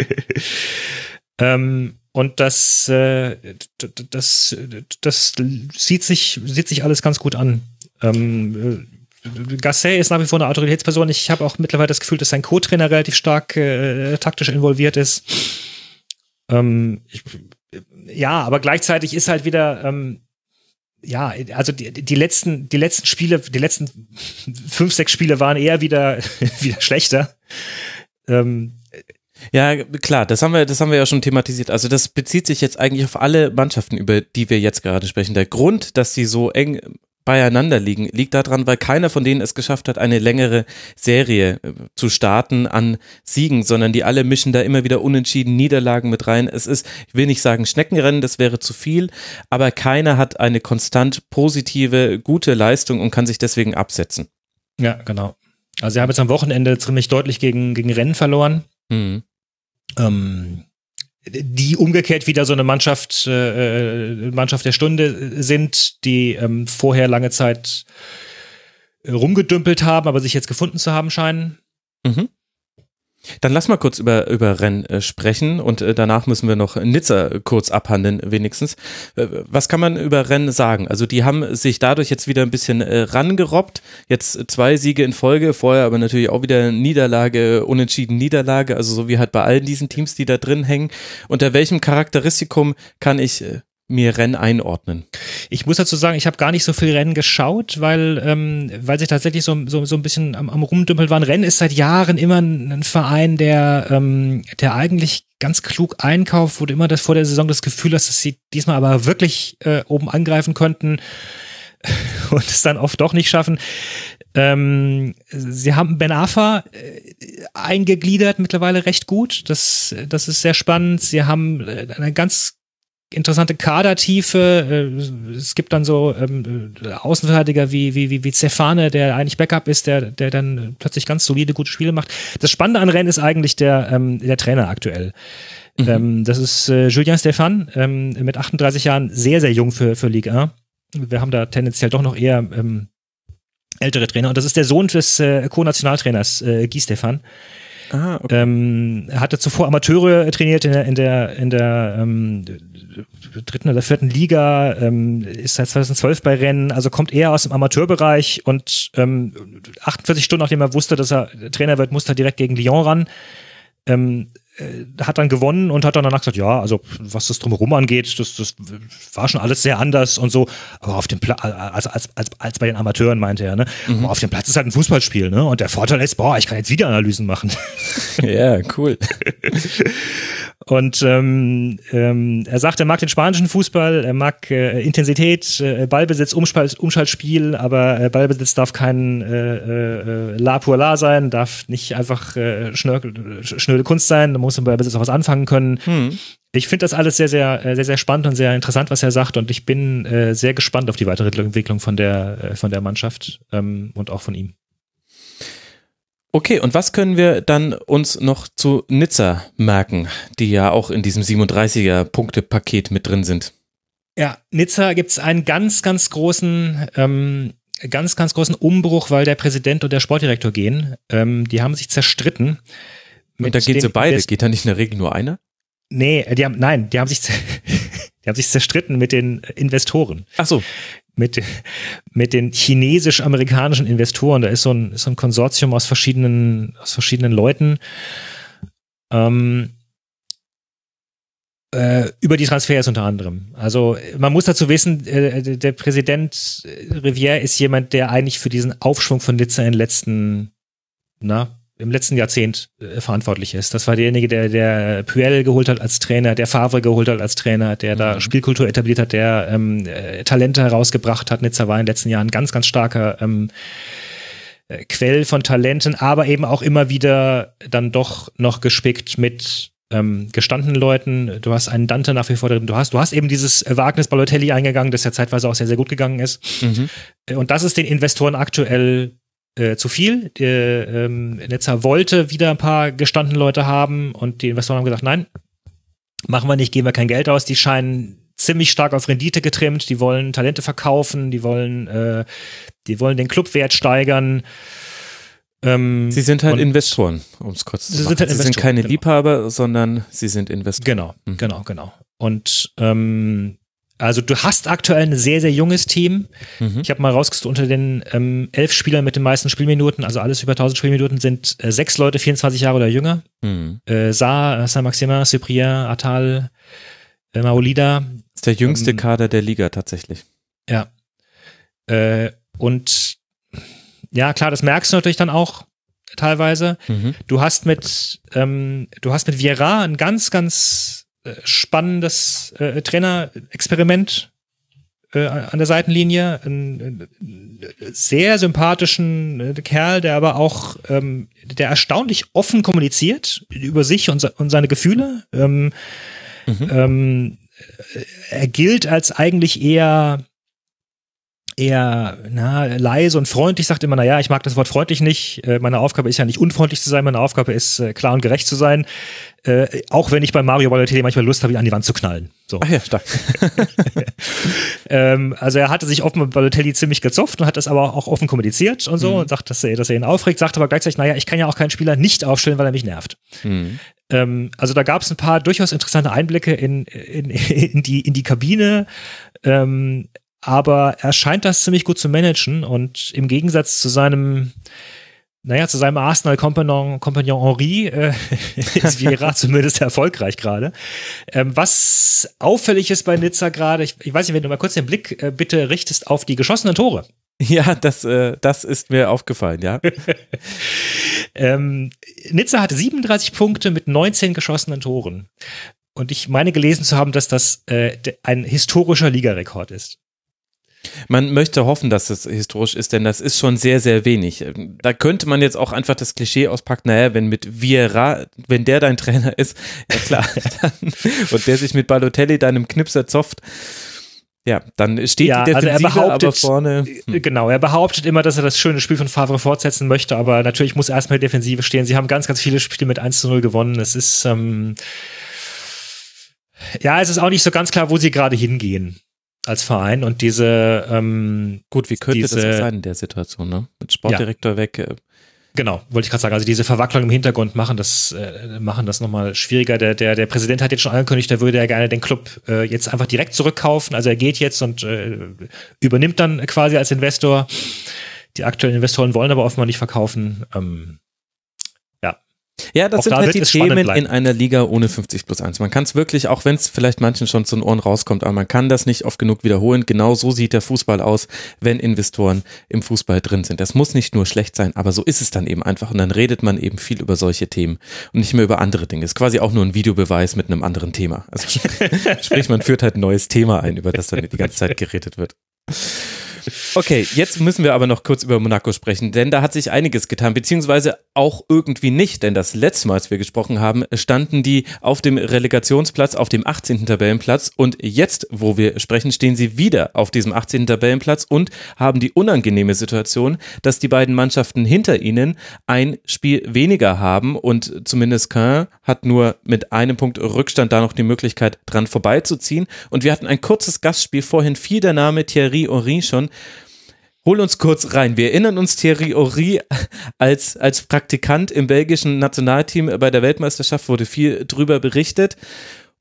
ähm, und das, äh, das, das sieht sich, sieht sich alles ganz gut an. Ähm, äh, Gasset ist nach wie vor eine Autoritätsperson. Ich habe auch mittlerweile das Gefühl, dass sein Co-Trainer relativ stark äh, taktisch involviert ist. Ähm, ich, ja, aber gleichzeitig ist halt wieder, ähm, ja, also die, die letzten, die letzten Spiele, die letzten fünf, sechs Spiele waren eher wieder, wieder schlechter. Ähm, ja, klar, das haben wir, das haben wir ja schon thematisiert. Also das bezieht sich jetzt eigentlich auf alle Mannschaften, über die wir jetzt gerade sprechen. Der Grund, dass sie so eng beieinander liegen, liegt daran, weil keiner von denen es geschafft hat, eine längere Serie äh, zu starten an Siegen, sondern die alle mischen da immer wieder unentschieden Niederlagen mit rein. Es ist, ich will nicht sagen Schneckenrennen, das wäre zu viel, aber keiner hat eine konstant positive, gute Leistung und kann sich deswegen absetzen. Ja, genau. Also sie haben jetzt am Wochenende ziemlich deutlich gegen, gegen Rennen verloren. Mhm. Ähm, die umgekehrt wieder so eine Mannschaft, äh, äh, Mannschaft der Stunde sind, die ähm, vorher lange Zeit äh, rumgedümpelt haben, aber sich jetzt gefunden zu haben scheinen. Mhm. Dann lass mal kurz über, über Rennen äh, sprechen und äh, danach müssen wir noch Nizza kurz abhandeln, wenigstens. Äh, was kann man über Rennen sagen? Also die haben sich dadurch jetzt wieder ein bisschen rangerobbt. Jetzt zwei Siege in Folge, vorher aber natürlich auch wieder Niederlage, unentschieden Niederlage, also so wie halt bei allen diesen Teams, die da drin hängen. Unter welchem Charakteristikum kann ich mir Rennen einordnen? Ich muss dazu sagen, ich habe gar nicht so viel Rennen geschaut, weil, ähm, weil sie tatsächlich so, so, so ein bisschen am, am Rumdümpeln waren. Rennen ist seit Jahren immer ein, ein Verein, der, ähm, der eigentlich ganz klug einkauft, du immer das vor der Saison das Gefühl dass sie diesmal aber wirklich äh, oben angreifen könnten und es dann oft doch nicht schaffen. Ähm, sie haben Ben Afa äh, eingegliedert, mittlerweile recht gut. Das, das ist sehr spannend. Sie haben äh, eine ganz interessante Kadertiefe. Äh, es gibt dann so ähm, Außenverteidiger wie, wie, wie, wie Zefane, der eigentlich Backup ist, der, der dann plötzlich ganz solide, gute Spiele macht. Das Spannende an Rennes ist eigentlich der, ähm, der Trainer aktuell. Mhm. Ähm, das ist äh, Julien Stefan, ähm, mit 38 Jahren sehr, sehr jung für, für Ligue 1. Wir haben da tendenziell doch noch eher ähm, ältere Trainer. Und das ist der Sohn des äh, Co-Nationaltrainers äh, Guy Stefan. Ah, okay. ähm, er hatte zuvor Amateure trainiert in der, in der, in der ähm, dritten oder vierten Liga, ähm, ist seit 2012 bei Rennen, also kommt eher aus dem Amateurbereich und ähm, 48 Stunden nachdem er wusste, dass er Trainer wird, musste er direkt gegen Lyon ran. Ähm, äh, hat dann gewonnen und hat dann danach gesagt, ja, also was das drumherum angeht, das, das war schon alles sehr anders und so, aber auf dem Platz, als, als, als, als bei den Amateuren meinte er, ne? Mhm. Aber auf dem Platz ist halt ein Fußballspiel, ne? Und der Vorteil ist, boah, ich kann jetzt Videoanalysen machen. Ja, cool. und ähm, ähm, er sagt, er mag den spanischen Fußball, er mag äh, Intensität, äh, Ballbesitz, Umschalt, Umschaltspiel, aber äh, Ballbesitz darf kein äh, äh, La pour La sein, darf nicht einfach äh, schnöde Kunst sein, muss man bei Besitz auch was anfangen können. Hm. Ich finde das alles sehr, sehr, äh, sehr, sehr spannend und sehr interessant, was er sagt. Und ich bin äh, sehr gespannt auf die weitere Entwicklung von der, äh, von der Mannschaft ähm, und auch von ihm. Okay, und was können wir dann uns noch zu Nizza merken, die ja auch in diesem 37er-Punkte-Paket mit drin sind? Ja, Nizza gibt es einen ganz, ganz großen, ähm, ganz, ganz großen Umbruch, weil der Präsident und der Sportdirektor gehen. Ähm, die haben sich zerstritten. Und da gehen sie beide. Geht da nicht in der Regel nur einer? Nee, die haben, nein, die haben sich, die haben sich zerstritten mit den Investoren. Ach so. Mit, mit den chinesisch-amerikanischen Investoren. Da ist so ein, so ein Konsortium aus verschiedenen, aus verschiedenen Leuten. Ähm, äh, über die Transfers unter anderem. Also man muss dazu wissen, äh, der Präsident Rivière ist jemand, der eigentlich für diesen Aufschwung von Nizza in den letzten na, im letzten Jahrzehnt äh, verantwortlich ist. Das war derjenige, der, der Puel geholt hat als Trainer, der Favre geholt hat als Trainer, der mhm. da Spielkultur etabliert hat, der ähm, äh, Talente herausgebracht hat. Nizza war in den letzten Jahren ganz, ganz starker ähm, äh, Quell von Talenten, aber eben auch immer wieder dann doch noch gespickt mit ähm, gestandenen Leuten. Du hast einen Dante nach wie vor drin. Du hast, du hast eben dieses Wagnis Balotelli eingegangen, das ja zeitweise auch sehr, sehr gut gegangen ist. Mhm. Und das ist den Investoren aktuell äh, zu viel. Der, ähm, Netzer wollte wieder ein paar gestandene Leute haben und die Investoren haben gesagt, nein, machen wir nicht, geben wir kein Geld aus. Die scheinen ziemlich stark auf Rendite getrimmt, die wollen Talente verkaufen, die wollen, äh, die wollen den Clubwert steigern. Ähm, sie sind halt Investoren, um es kurz zu sagen. Sind halt sie sind keine genau. Liebhaber, sondern sie sind Investoren. Genau, mhm. genau, genau. Und ähm, Also du hast aktuell ein sehr, sehr junges Team. Mhm. Ich habe mal rausgesucht, unter den ähm, elf Spielern mit den meisten Spielminuten, also alles über 1000 Spielminuten, sind äh, sechs Leute 24 Jahre oder jünger. Mhm. Äh, Saar, Saint-Maximin, Cyprien, Atal, äh, Maolida. Das ist der jüngste ähm, Kader der Liga tatsächlich. Ja. Äh, und ja, klar, das merkst du natürlich dann auch teilweise. Mhm. Du hast mit, ähm, du hast mit Viera ein ganz, ganz spannendes äh, Trainerexperiment äh, an der Seitenlinie. Einen, einen sehr sympathischen äh, Kerl, der aber auch, ähm, der erstaunlich offen kommuniziert über sich und, und seine Gefühle. Ähm, mhm. ähm, er gilt als eigentlich eher eher na, leise und freundlich, sagt immer, naja, ich mag das Wort freundlich nicht. Äh, meine Aufgabe ist ja nicht unfreundlich zu sein, meine Aufgabe ist äh, klar und gerecht zu sein. Äh, auch wenn ich bei Mario Balotelli manchmal Lust habe, ihn an die Wand zu knallen. So. Ach ja, stark. ähm, also er hatte sich offen mit Balotelli ziemlich gezopft und hat das aber auch offen kommuniziert und so mhm. und sagt, dass er, dass er ihn aufregt, sagt aber gleichzeitig, naja, ich kann ja auch keinen Spieler nicht aufstellen, weil er mich nervt. Mhm. Ähm, also da gab es ein paar durchaus interessante Einblicke in, in, in, die, in die Kabine. Ähm, aber er scheint das ziemlich gut zu managen und im Gegensatz zu seinem naja, zu seinem Arsenal-Kompagnon Kompagnon Henri äh, ist Vieira zumindest erfolgreich gerade. Ähm, was auffällig ist bei Nizza gerade, ich, ich, weiß nicht, wenn du mal kurz den Blick äh, bitte richtest auf die geschossenen Tore. Ja, das, äh, das ist mir aufgefallen, ja. ähm, Nizza hatte 37 Punkte mit 19 geschossenen Toren. Und ich meine gelesen zu haben, dass das äh, ein historischer Ligarekord ist. Man möchte hoffen, dass es historisch ist, denn das ist schon sehr, sehr wenig. Da könnte man jetzt auch einfach das Klischee auspacken, naja, wenn mit Vieira, wenn der dein Trainer ist, ja klar, dann, und der sich mit Balotelli deinem Knipser zofft, ja, dann steht ja, die Defensive also aber vorne. Hm. Genau, er behauptet immer, dass er das schöne Spiel von Favre fortsetzen möchte, aber natürlich muss erstmal die Defensive stehen. Sie haben ganz, ganz viele Spiele mit 1 zu 0 gewonnen. Es ist, ähm, ja, es ist auch nicht so ganz klar, wo sie gerade hingehen als Verein und diese ähm, gut, wie könnte diese, das sein in der Situation, ne? Mit Sportdirektor ja. weg. Äh. Genau, wollte ich gerade sagen. Also diese Verwacklung im Hintergrund machen das äh, machen das nochmal schwieriger. Der, der, der Präsident hat jetzt schon angekündigt, er würde ja gerne den Club äh, jetzt einfach direkt zurückkaufen. Also er geht jetzt und äh, übernimmt dann quasi als Investor. Die aktuellen Investoren wollen aber offenbar nicht verkaufen. Ähm, ja, das auch sind da halt die Themen in einer Liga ohne 50 plus 1. Man kann es wirklich, auch wenn es vielleicht manchen schon zu den Ohren rauskommt, aber man kann das nicht oft genug wiederholen. Genau so sieht der Fußball aus, wenn Investoren im Fußball drin sind. Das muss nicht nur schlecht sein, aber so ist es dann eben einfach. Und dann redet man eben viel über solche Themen und nicht mehr über andere Dinge. Ist quasi auch nur ein Videobeweis mit einem anderen Thema. Also sprich, man führt halt ein neues Thema ein, über das dann die ganze Zeit geredet wird. Okay, jetzt müssen wir aber noch kurz über Monaco sprechen, denn da hat sich einiges getan, beziehungsweise auch irgendwie nicht, denn das letzte Mal, als wir gesprochen haben, standen die auf dem Relegationsplatz, auf dem 18. Tabellenplatz und jetzt, wo wir sprechen, stehen sie wieder auf diesem 18. Tabellenplatz und haben die unangenehme Situation, dass die beiden Mannschaften hinter ihnen ein Spiel weniger haben und zumindest Caen hat nur mit einem Punkt Rückstand da noch die Möglichkeit dran vorbeizuziehen und wir hatten ein kurzes Gastspiel, vorhin fiel der Name Thierry Henry schon Hol uns kurz rein. Wir erinnern uns Thierry Horry als, als Praktikant im belgischen Nationalteam bei der Weltmeisterschaft wurde viel drüber berichtet.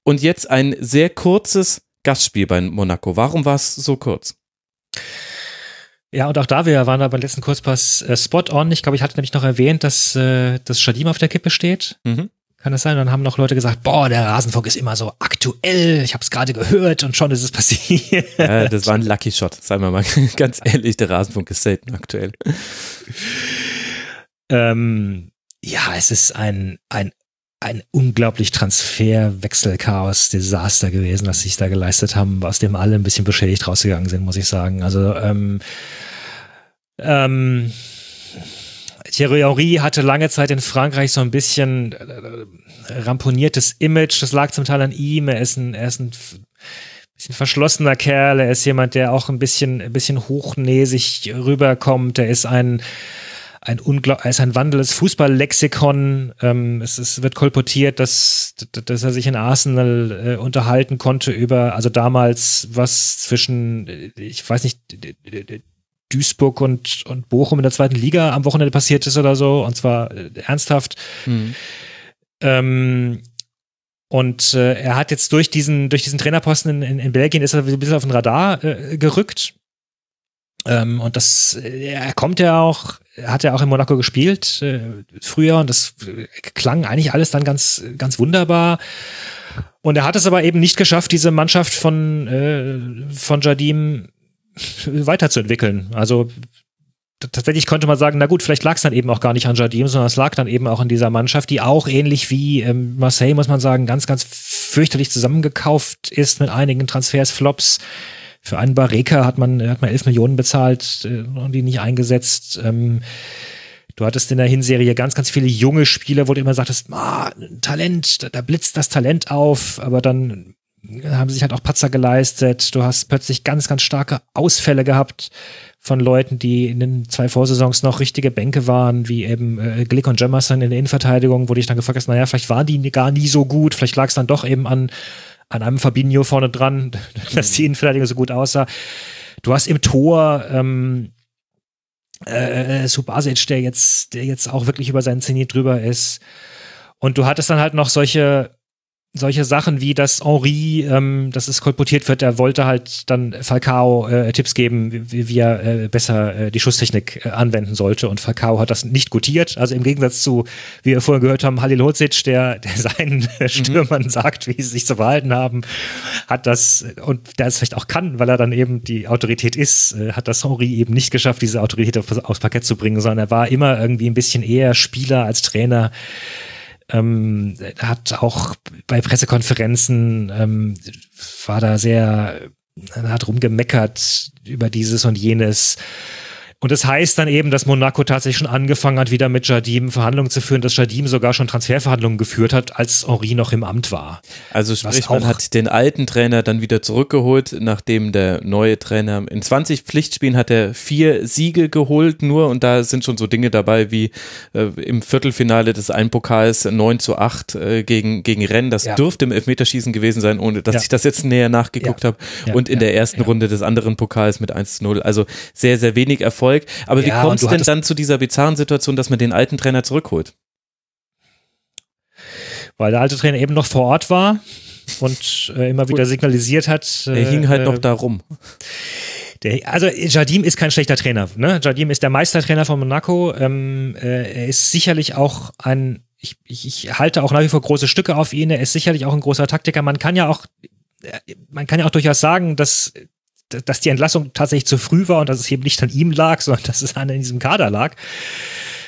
Und jetzt ein sehr kurzes Gastspiel bei Monaco. Warum war es so kurz? Ja, und auch da, wir waren da beim letzten Kurzpass äh, spot on. Ich glaube, ich hatte nämlich noch erwähnt, dass äh, das Shadim auf der Kippe steht. Mhm. Kann das sein? Dann haben noch Leute gesagt, boah, der Rasenfunk ist immer so aktuell. Ich habe es gerade gehört und schon ist es passiert. Ja, das war ein Lucky Shot, sagen wir mal ganz ehrlich. Der Rasenfunk ist selten aktuell. Ähm, ja, es ist ein, ein, ein unglaublich Transferwechselchaos-Desaster gewesen, was sich da geleistet haben, aus dem alle ein bisschen beschädigt rausgegangen sind, muss ich sagen. Also, ähm, ähm, Thierry Henry hatte lange Zeit in Frankreich so ein bisschen äh, ramponiertes Image. Das lag zum Teil an ihm. Er ist ein, er ist ein bisschen verschlossener Kerl. Er ist jemand, der auch ein bisschen, ein bisschen hochnäsig rüberkommt. Er ist ein, ein unglaublich, ist ein wandelndes Fußballlexikon. Ähm, es, es wird kolportiert, dass, dass er sich in Arsenal äh, unterhalten konnte über, also damals was zwischen, äh, ich weiß nicht, Duisburg und, und Bochum in der zweiten Liga am Wochenende passiert ist oder so, und zwar äh, ernsthaft. Mhm. Ähm, Und äh, er hat jetzt durch diesen, durch diesen Trainerposten in, in, in Belgien ist er ein bisschen auf den Radar äh, gerückt. Ähm, und das, äh, er kommt ja auch, hat ja auch in Monaco gespielt äh, früher und das äh, klang eigentlich alles dann ganz, ganz wunderbar. Und er hat es aber eben nicht geschafft, diese Mannschaft von, äh, von Jardim weiterzuentwickeln. Also tatsächlich konnte man sagen, na gut, vielleicht lag es dann eben auch gar nicht an Jardim, sondern es lag dann eben auch an dieser Mannschaft, die auch ähnlich wie ähm, Marseille, muss man sagen, ganz, ganz fürchterlich zusammengekauft ist mit einigen Transfers, Flops. Für einen Bareka hat man, hat man 11 Millionen bezahlt äh, und die nicht eingesetzt. Ähm, du hattest in der Hinserie ganz, ganz viele junge Spieler, wo du immer sagtest, ah, Talent, da, da blitzt das Talent auf, aber dann haben sich halt auch Patzer geleistet. Du hast plötzlich ganz, ganz starke Ausfälle gehabt von Leuten, die in den zwei Vorsaisons noch richtige Bänke waren, wie eben äh, Glick und Jemerson in der Innenverteidigung, wo dich dann gefragt hast, naja, vielleicht waren die gar nie so gut, vielleicht lag es dann doch eben an, an einem Fabinho vorne dran, dass die Innenverteidigung so gut aussah. Du hast im Tor ähm, äh, Subasic, der jetzt, der jetzt auch wirklich über seinen Zenit drüber ist. Und du hattest dann halt noch solche solche Sachen wie, dass Henri, ähm, dass es kolportiert wird, er wollte halt dann Falcao äh, Tipps geben, wie, wie er äh, besser äh, die Schusstechnik äh, anwenden sollte. Und Falcao hat das nicht gutiert. Also im Gegensatz zu, wie wir vorhin gehört haben, Halil Hodzic, der, der seinen mhm. Stürmern sagt, wie sie sich zu verhalten haben, hat das, und der es vielleicht auch kann, weil er dann eben die Autorität ist, äh, hat das Henri eben nicht geschafft, diese Autorität auf, aufs Parkett zu bringen, sondern er war immer irgendwie ein bisschen eher Spieler als Trainer ähm, hat auch bei Pressekonferenzen ähm, war da sehr, hat rumgemeckert über dieses und jenes. Und das heißt dann eben, dass Monaco tatsächlich schon angefangen hat, wieder mit Jardim Verhandlungen zu führen, dass Jardim sogar schon Transferverhandlungen geführt hat, als Henri noch im Amt war. Also sprich, man hat den alten Trainer dann wieder zurückgeholt, nachdem der neue Trainer in 20 Pflichtspielen hat er vier Siege geholt nur und da sind schon so Dinge dabei wie äh, im Viertelfinale des Einpokals 9 zu 8 äh, gegen, gegen Rennes. Das ja. dürfte im Elfmeterschießen gewesen sein, ohne dass ja. ich das jetzt näher nachgeguckt ja. habe. Und in der ersten Runde des anderen Pokals mit 1 zu 0. Also sehr, sehr wenig Erfolg. Erfolg. Aber ja, wie kommt es denn dann zu dieser bizarren Situation, dass man den alten Trainer zurückholt? Weil der alte Trainer eben noch vor Ort war und äh, immer wieder signalisiert hat. Äh, er hing halt äh, noch da rum. Der, also Jardim ist kein schlechter Trainer. Ne? Jardim ist der Meistertrainer von Monaco. Ähm, äh, er ist sicherlich auch ein, ich, ich, ich halte auch nach wie vor große Stücke auf ihn. Er ist sicherlich auch ein großer Taktiker. Man kann ja auch, äh, man kann ja auch durchaus sagen, dass dass die Entlassung tatsächlich zu früh war und dass es eben nicht an ihm lag, sondern dass es an diesem Kader lag.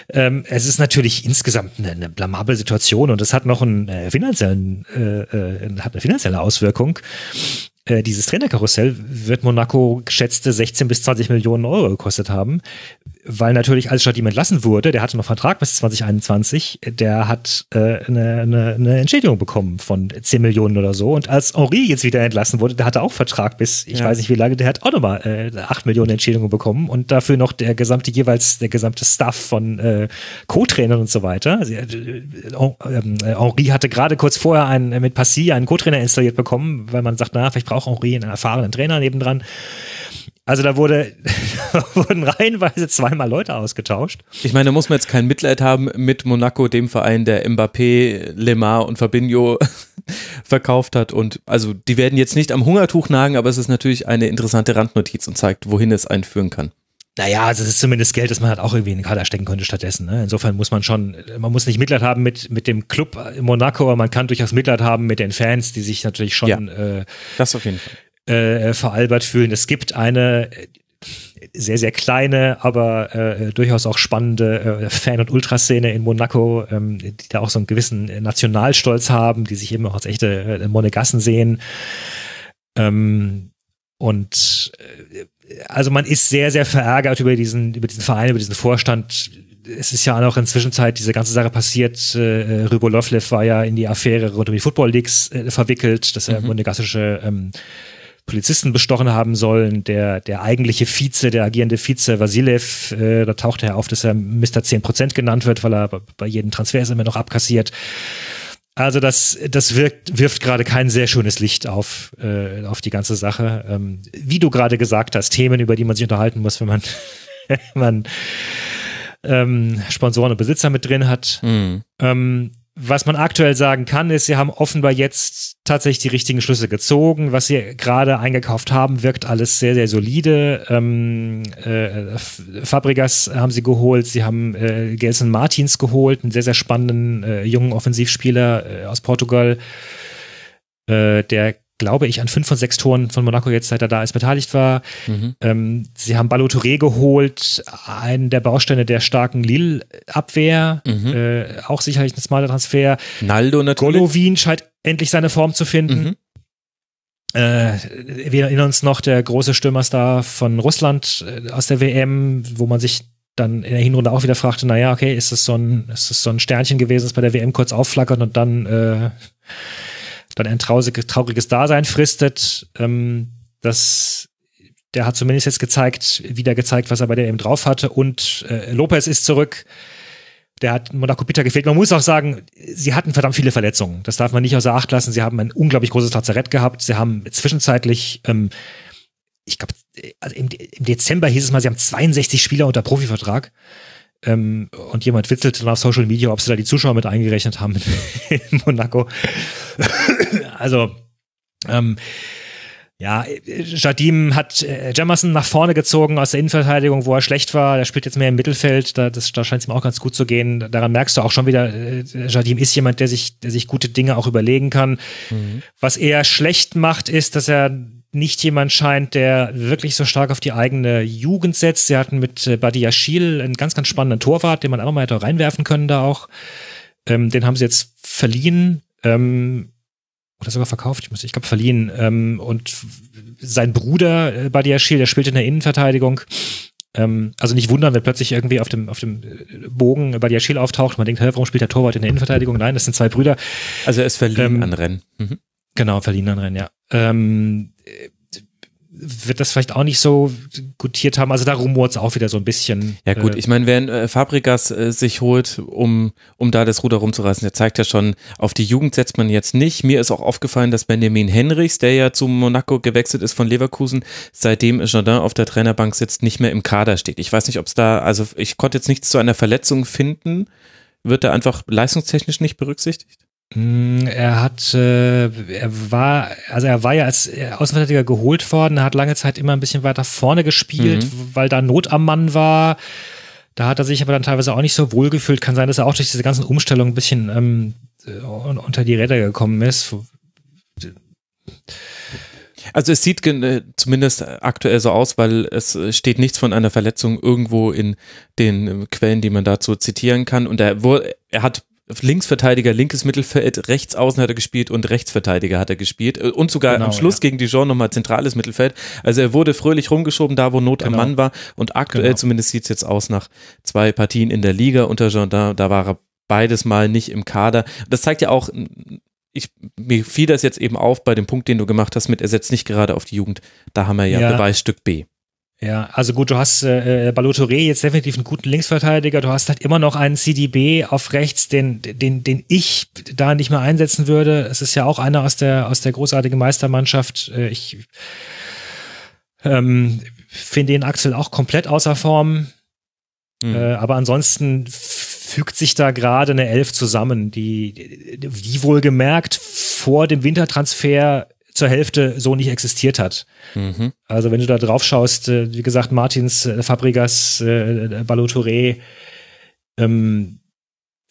Ähm, es ist natürlich insgesamt eine, eine blamable Situation und es hat noch einen äh, finanziellen, äh, äh, hat eine finanzielle Auswirkung. Äh, dieses Trainerkarussell wird Monaco geschätzte 16 bis 20 Millionen Euro gekostet haben weil natürlich als Jardim entlassen wurde, der hatte noch Vertrag bis 2021, der hat äh, eine, eine, eine Entschädigung bekommen von 10 Millionen oder so. Und als Henri jetzt wieder entlassen wurde, der hatte auch Vertrag bis, ich ja. weiß nicht wie lange, der hat auch nochmal äh, 8 Millionen Entschädigung bekommen und dafür noch der gesamte jeweils, der gesamte Staff von äh, Co-Trainern und so weiter. Also, äh, äh, Henri hatte gerade kurz vorher einen, mit Passy einen Co-Trainer installiert bekommen, weil man sagt, na, vielleicht braucht Henri einen erfahrenen Trainer nebendran. Also da wurde, wurden reihenweise zweimal Leute ausgetauscht. Ich meine, da muss man jetzt kein Mitleid haben mit Monaco, dem Verein, der Mbappé, Lemar und Fabinho verkauft hat. Und also die werden jetzt nicht am Hungertuch nagen, aber es ist natürlich eine interessante Randnotiz und zeigt, wohin es einführen kann. Naja, also es ist zumindest Geld, das man halt auch irgendwie in den Kader stecken könnte stattdessen. Ne? Insofern muss man schon, man muss nicht Mitleid haben mit, mit dem Club in Monaco, aber man kann durchaus Mitleid haben mit den Fans, die sich natürlich schon ja, äh, das auf jeden Fall äh, veralbert fühlen. Es gibt eine sehr, sehr kleine, aber äh, durchaus auch spannende äh, Fan- und Ultraszene in Monaco, ähm, die da auch so einen gewissen Nationalstolz haben, die sich eben auch als echte äh, Monegassen sehen. Ähm, und äh, also man ist sehr, sehr verärgert über diesen, über diesen Verein, über diesen Vorstand. Es ist ja auch in Zwischenzeit diese ganze Sache passiert. Äh, Rybolovlev war ja in die Affäre rund um die Football Leagues äh, verwickelt, dass er mhm. monegassische ähm, Polizisten bestochen haben sollen. Der, der eigentliche Vize, der agierende Vize Vasilev, äh, da taucht er auf, dass er Mr. 10% genannt wird, weil er bei jedem Transfer ist immer noch abkassiert. Also das, das wirkt, wirft gerade kein sehr schönes Licht auf, äh, auf die ganze Sache. Ähm, wie du gerade gesagt hast, Themen, über die man sich unterhalten muss, wenn man, wenn man ähm, Sponsoren und Besitzer mit drin hat. Mhm. Ähm, was man aktuell sagen kann, ist, sie haben offenbar jetzt tatsächlich die richtigen Schlüsse gezogen. Was sie gerade eingekauft haben, wirkt alles sehr, sehr solide. Ähm, äh, Fabregas haben sie geholt, sie haben äh, Gelson Martins geholt, einen sehr, sehr spannenden äh, jungen Offensivspieler äh, aus Portugal, äh, der glaube ich, an fünf von sechs Toren von Monaco jetzt, seit er da ist, beteiligt war. Mhm. Ähm, sie haben Balotouré geholt, einen der Bausteine der starken Lille-Abwehr, mhm. äh, auch sicherlich ein smarter Transfer. Naldo natürlich. Golovin scheint endlich seine Form zu finden. Mhm. Äh, wir erinnern uns noch, der große Stürmerstar von Russland äh, aus der WM, wo man sich dann in der Hinrunde auch wieder fragte, naja, okay, ist das so ein, ist das so ein Sternchen gewesen, das bei der WM kurz aufflackert und dann äh, dann ein trauriges, trauriges Dasein fristet. Ähm, das, der hat zumindest jetzt gezeigt, wieder gezeigt, was er bei der eben drauf hatte. Und äh, Lopez ist zurück. Der hat Monaco bitter gefehlt. Man muss auch sagen, sie hatten verdammt viele Verletzungen. Das darf man nicht außer Acht lassen. Sie haben ein unglaublich großes Lazarett gehabt. Sie haben zwischenzeitlich, ähm, ich glaube, also im Dezember hieß es mal, sie haben 62 Spieler unter Profivertrag. Ähm, und jemand witzelte dann auf Social Media, ob sie da die Zuschauer mit eingerechnet haben in Monaco. also, ähm, ja, Jardim hat äh, Jamerson nach vorne gezogen aus der Innenverteidigung, wo er schlecht war. Der spielt jetzt mehr im Mittelfeld. Da, da scheint es ihm auch ganz gut zu gehen. Daran merkst du auch schon wieder, äh, Jardim ist jemand, der sich, der sich gute Dinge auch überlegen kann. Mhm. Was er schlecht macht, ist, dass er nicht jemand scheint, der wirklich so stark auf die eigene Jugend setzt. Sie hatten mit äh, Badiashil einen ganz, ganz spannenden Torwart, den man auch mal hätte reinwerfen können da auch. Ähm, den haben sie jetzt verliehen. Ähm, oder sogar verkauft, ich muss, ich glaube, verliehen. Ähm, und sein Bruder äh, Badiashil, der spielt in der Innenverteidigung. Ähm, also nicht wundern, wenn plötzlich irgendwie auf dem, auf dem äh, Bogen Badiashil auftaucht. Man denkt, hey, warum spielt der Torwart in der Innenverteidigung? Nein, das sind zwei Brüder. Also er ist verliehen ähm, an Rennen. Mhm. Genau, verliehen an Rennen, ja. Ähm, wird das vielleicht auch nicht so gutiert haben. Also da rumort es auch wieder so ein bisschen. Ja gut, äh, ich meine, wenn äh, Fabrikas äh, sich holt, um, um da das Ruder rumzureißen, der zeigt ja schon, auf die Jugend setzt man jetzt nicht. Mir ist auch aufgefallen, dass Benjamin Henrichs, der ja zu Monaco gewechselt ist von Leverkusen, seitdem Jardin auf der Trainerbank sitzt, nicht mehr im Kader steht. Ich weiß nicht, ob es da, also ich konnte jetzt nichts zu einer Verletzung finden. Wird er einfach leistungstechnisch nicht berücksichtigt? Hm, er hat, äh, er war, also er war ja als Außenverteidiger geholt worden, er hat lange Zeit immer ein bisschen weiter vorne gespielt, mhm. weil da Not am Mann war. Da hat er sich aber dann teilweise auch nicht so wohl gefühlt. Kann sein, dass er auch durch diese ganzen Umstellungen ein bisschen ähm, äh, unter die Räder gekommen ist. Also es sieht äh, zumindest aktuell so aus, weil es steht nichts von einer Verletzung irgendwo in den Quellen, die man dazu zitieren kann. Und er, er hat Linksverteidiger, linkes Mittelfeld, rechts außen hat er gespielt und Rechtsverteidiger hat er gespielt äh, und sogar genau, am Schluss ja. gegen Dijon nochmal zentrales Mittelfeld. Also er wurde fröhlich rumgeschoben, da wo Not genau. am Mann war und aktuell genau. zumindest sieht es jetzt aus nach zwei Partien in der Liga unter da, da war er beides mal nicht im Kader. Das zeigt ja auch, ich, mir fiel das jetzt eben auf bei dem Punkt, den du gemacht hast mit, er setzt nicht gerade auf die Jugend. Da haben wir ja, ja. Beweisstück B. Ja, also gut, du hast äh, Balotouré jetzt definitiv einen guten Linksverteidiger, du hast halt immer noch einen CDB auf rechts, den, den, den ich da nicht mehr einsetzen würde. Es ist ja auch einer aus der, aus der großartigen Meistermannschaft. Äh, ich ähm, finde den Axel auch komplett außer Form. Mhm. Äh, aber ansonsten fügt sich da gerade eine Elf zusammen, die, die wohlgemerkt vor dem Wintertransfer zur Hälfte so nicht existiert hat. Mhm. Also wenn du da drauf schaust, äh, wie gesagt, Martins, äh, Fabregas, äh, Balotouré, ähm,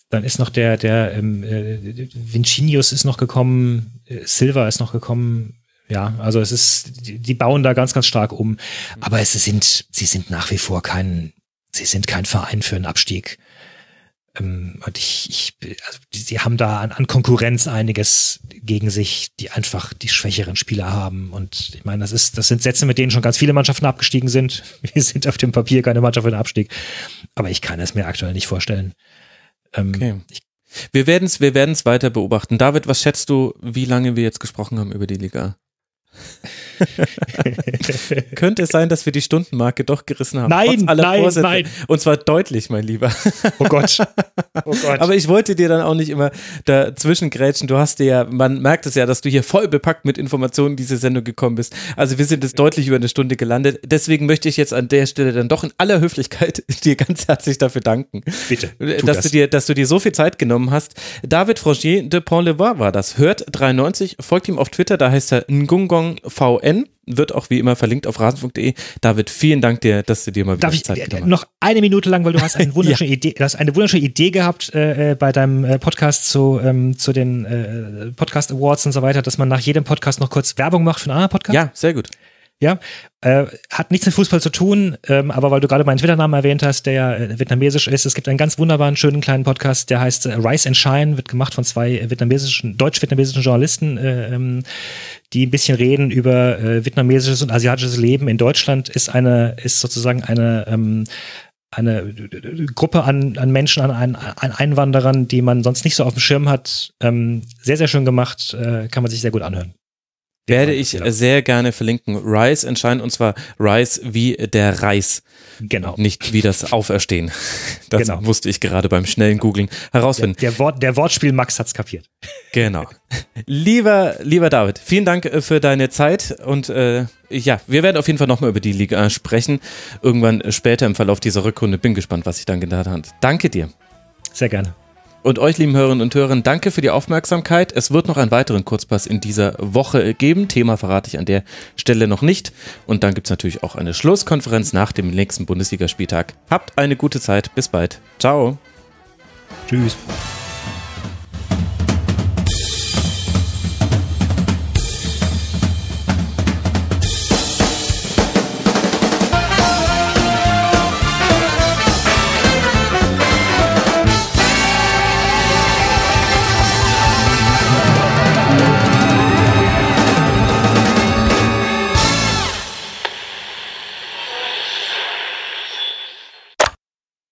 dann ist noch der, der ähm, äh, Vincinius ist noch gekommen, äh, Silva ist noch gekommen. Ja, also es ist, die, die bauen da ganz, ganz stark um. Aber es sind, sie sind nach wie vor kein, sie sind kein Verein für einen Abstieg. Ähm, und ich, ich also sie haben da an, an, Konkurrenz einiges gegen sich, die einfach die schwächeren Spieler haben. Und ich meine, das ist, das sind Sätze, mit denen schon ganz viele Mannschaften abgestiegen sind. Wir sind auf dem Papier keine Mannschaft für den Abstieg. Aber ich kann es mir aktuell nicht vorstellen. Ähm, okay. Wir werden es wir werden's weiter beobachten. David, was schätzt du, wie lange wir jetzt gesprochen haben über die Liga? Könnte es sein, dass wir die Stundenmarke doch gerissen haben? Nein, nein, Vorsätze. nein. Und zwar deutlich, mein Lieber. Oh Gott. Oh Gott. Aber ich wollte dir dann auch nicht immer dazwischen grätschen. Du hast dir ja, man merkt es ja, dass du hier voll bepackt mit Informationen in diese Sendung gekommen bist. Also wir sind jetzt deutlich über eine Stunde gelandet. Deswegen möchte ich jetzt an der Stelle dann doch in aller Höflichkeit dir ganz herzlich dafür danken. Bitte. Dass das. du dir, dass du dir so viel Zeit genommen hast. David Franchier de Pont-le-Voix war das. Hört 93, folgt ihm auf Twitter, da heißt er Ngungong VN wird auch wie immer verlinkt auf rasen.de. David, vielen Dank dir, dass du dir mal wieder Darf Zeit ich, genommen hast. Noch eine Minute lang, weil du hast eine wunderschöne ja. Idee, du hast eine wunderschöne Idee gehabt äh, äh, bei deinem äh, Podcast zu, ähm, zu den äh, Podcast Awards und so weiter, dass man nach jedem Podcast noch kurz Werbung macht für einen anderen Podcast. Ja, sehr gut. Ja, äh, hat nichts mit Fußball zu tun, ähm, aber weil du gerade meinen Twitter-Namen erwähnt hast, der ja äh, vietnamesisch ist, es gibt einen ganz wunderbaren, schönen kleinen Podcast, der heißt äh, Rise and Shine, wird gemacht von zwei vietnamesischen, deutsch-vietnamesischen Journalisten, äh, ähm, die ein bisschen reden über äh, vietnamesisches und asiatisches Leben in Deutschland, ist eine, ist sozusagen eine, ähm, eine Gruppe an, an Menschen, an, an, an Einwanderern, die man sonst nicht so auf dem Schirm hat. Ähm, sehr, sehr schön gemacht, äh, kann man sich sehr gut anhören. Werde ich genau. sehr gerne verlinken. Rise entscheidend und zwar Rise wie der Reis. Genau. Nicht wie das Auferstehen. Das genau. musste ich gerade beim schnellen Googlen herausfinden. Der, der, Wort, der Wortspiel Max hat's kapiert. Genau. lieber, lieber David, vielen Dank äh, für deine Zeit und äh, ja, wir werden auf jeden Fall nochmal über die Liga sprechen. Irgendwann später im Verlauf dieser Rückrunde. Bin gespannt, was sich dann getan hat. Danke dir. Sehr gerne. Und euch, lieben Hörerinnen und Hörer, danke für die Aufmerksamkeit. Es wird noch einen weiteren Kurzpass in dieser Woche geben. Thema verrate ich an der Stelle noch nicht. Und dann gibt es natürlich auch eine Schlusskonferenz nach dem nächsten Bundesligaspieltag. Habt eine gute Zeit. Bis bald. Ciao. Tschüss.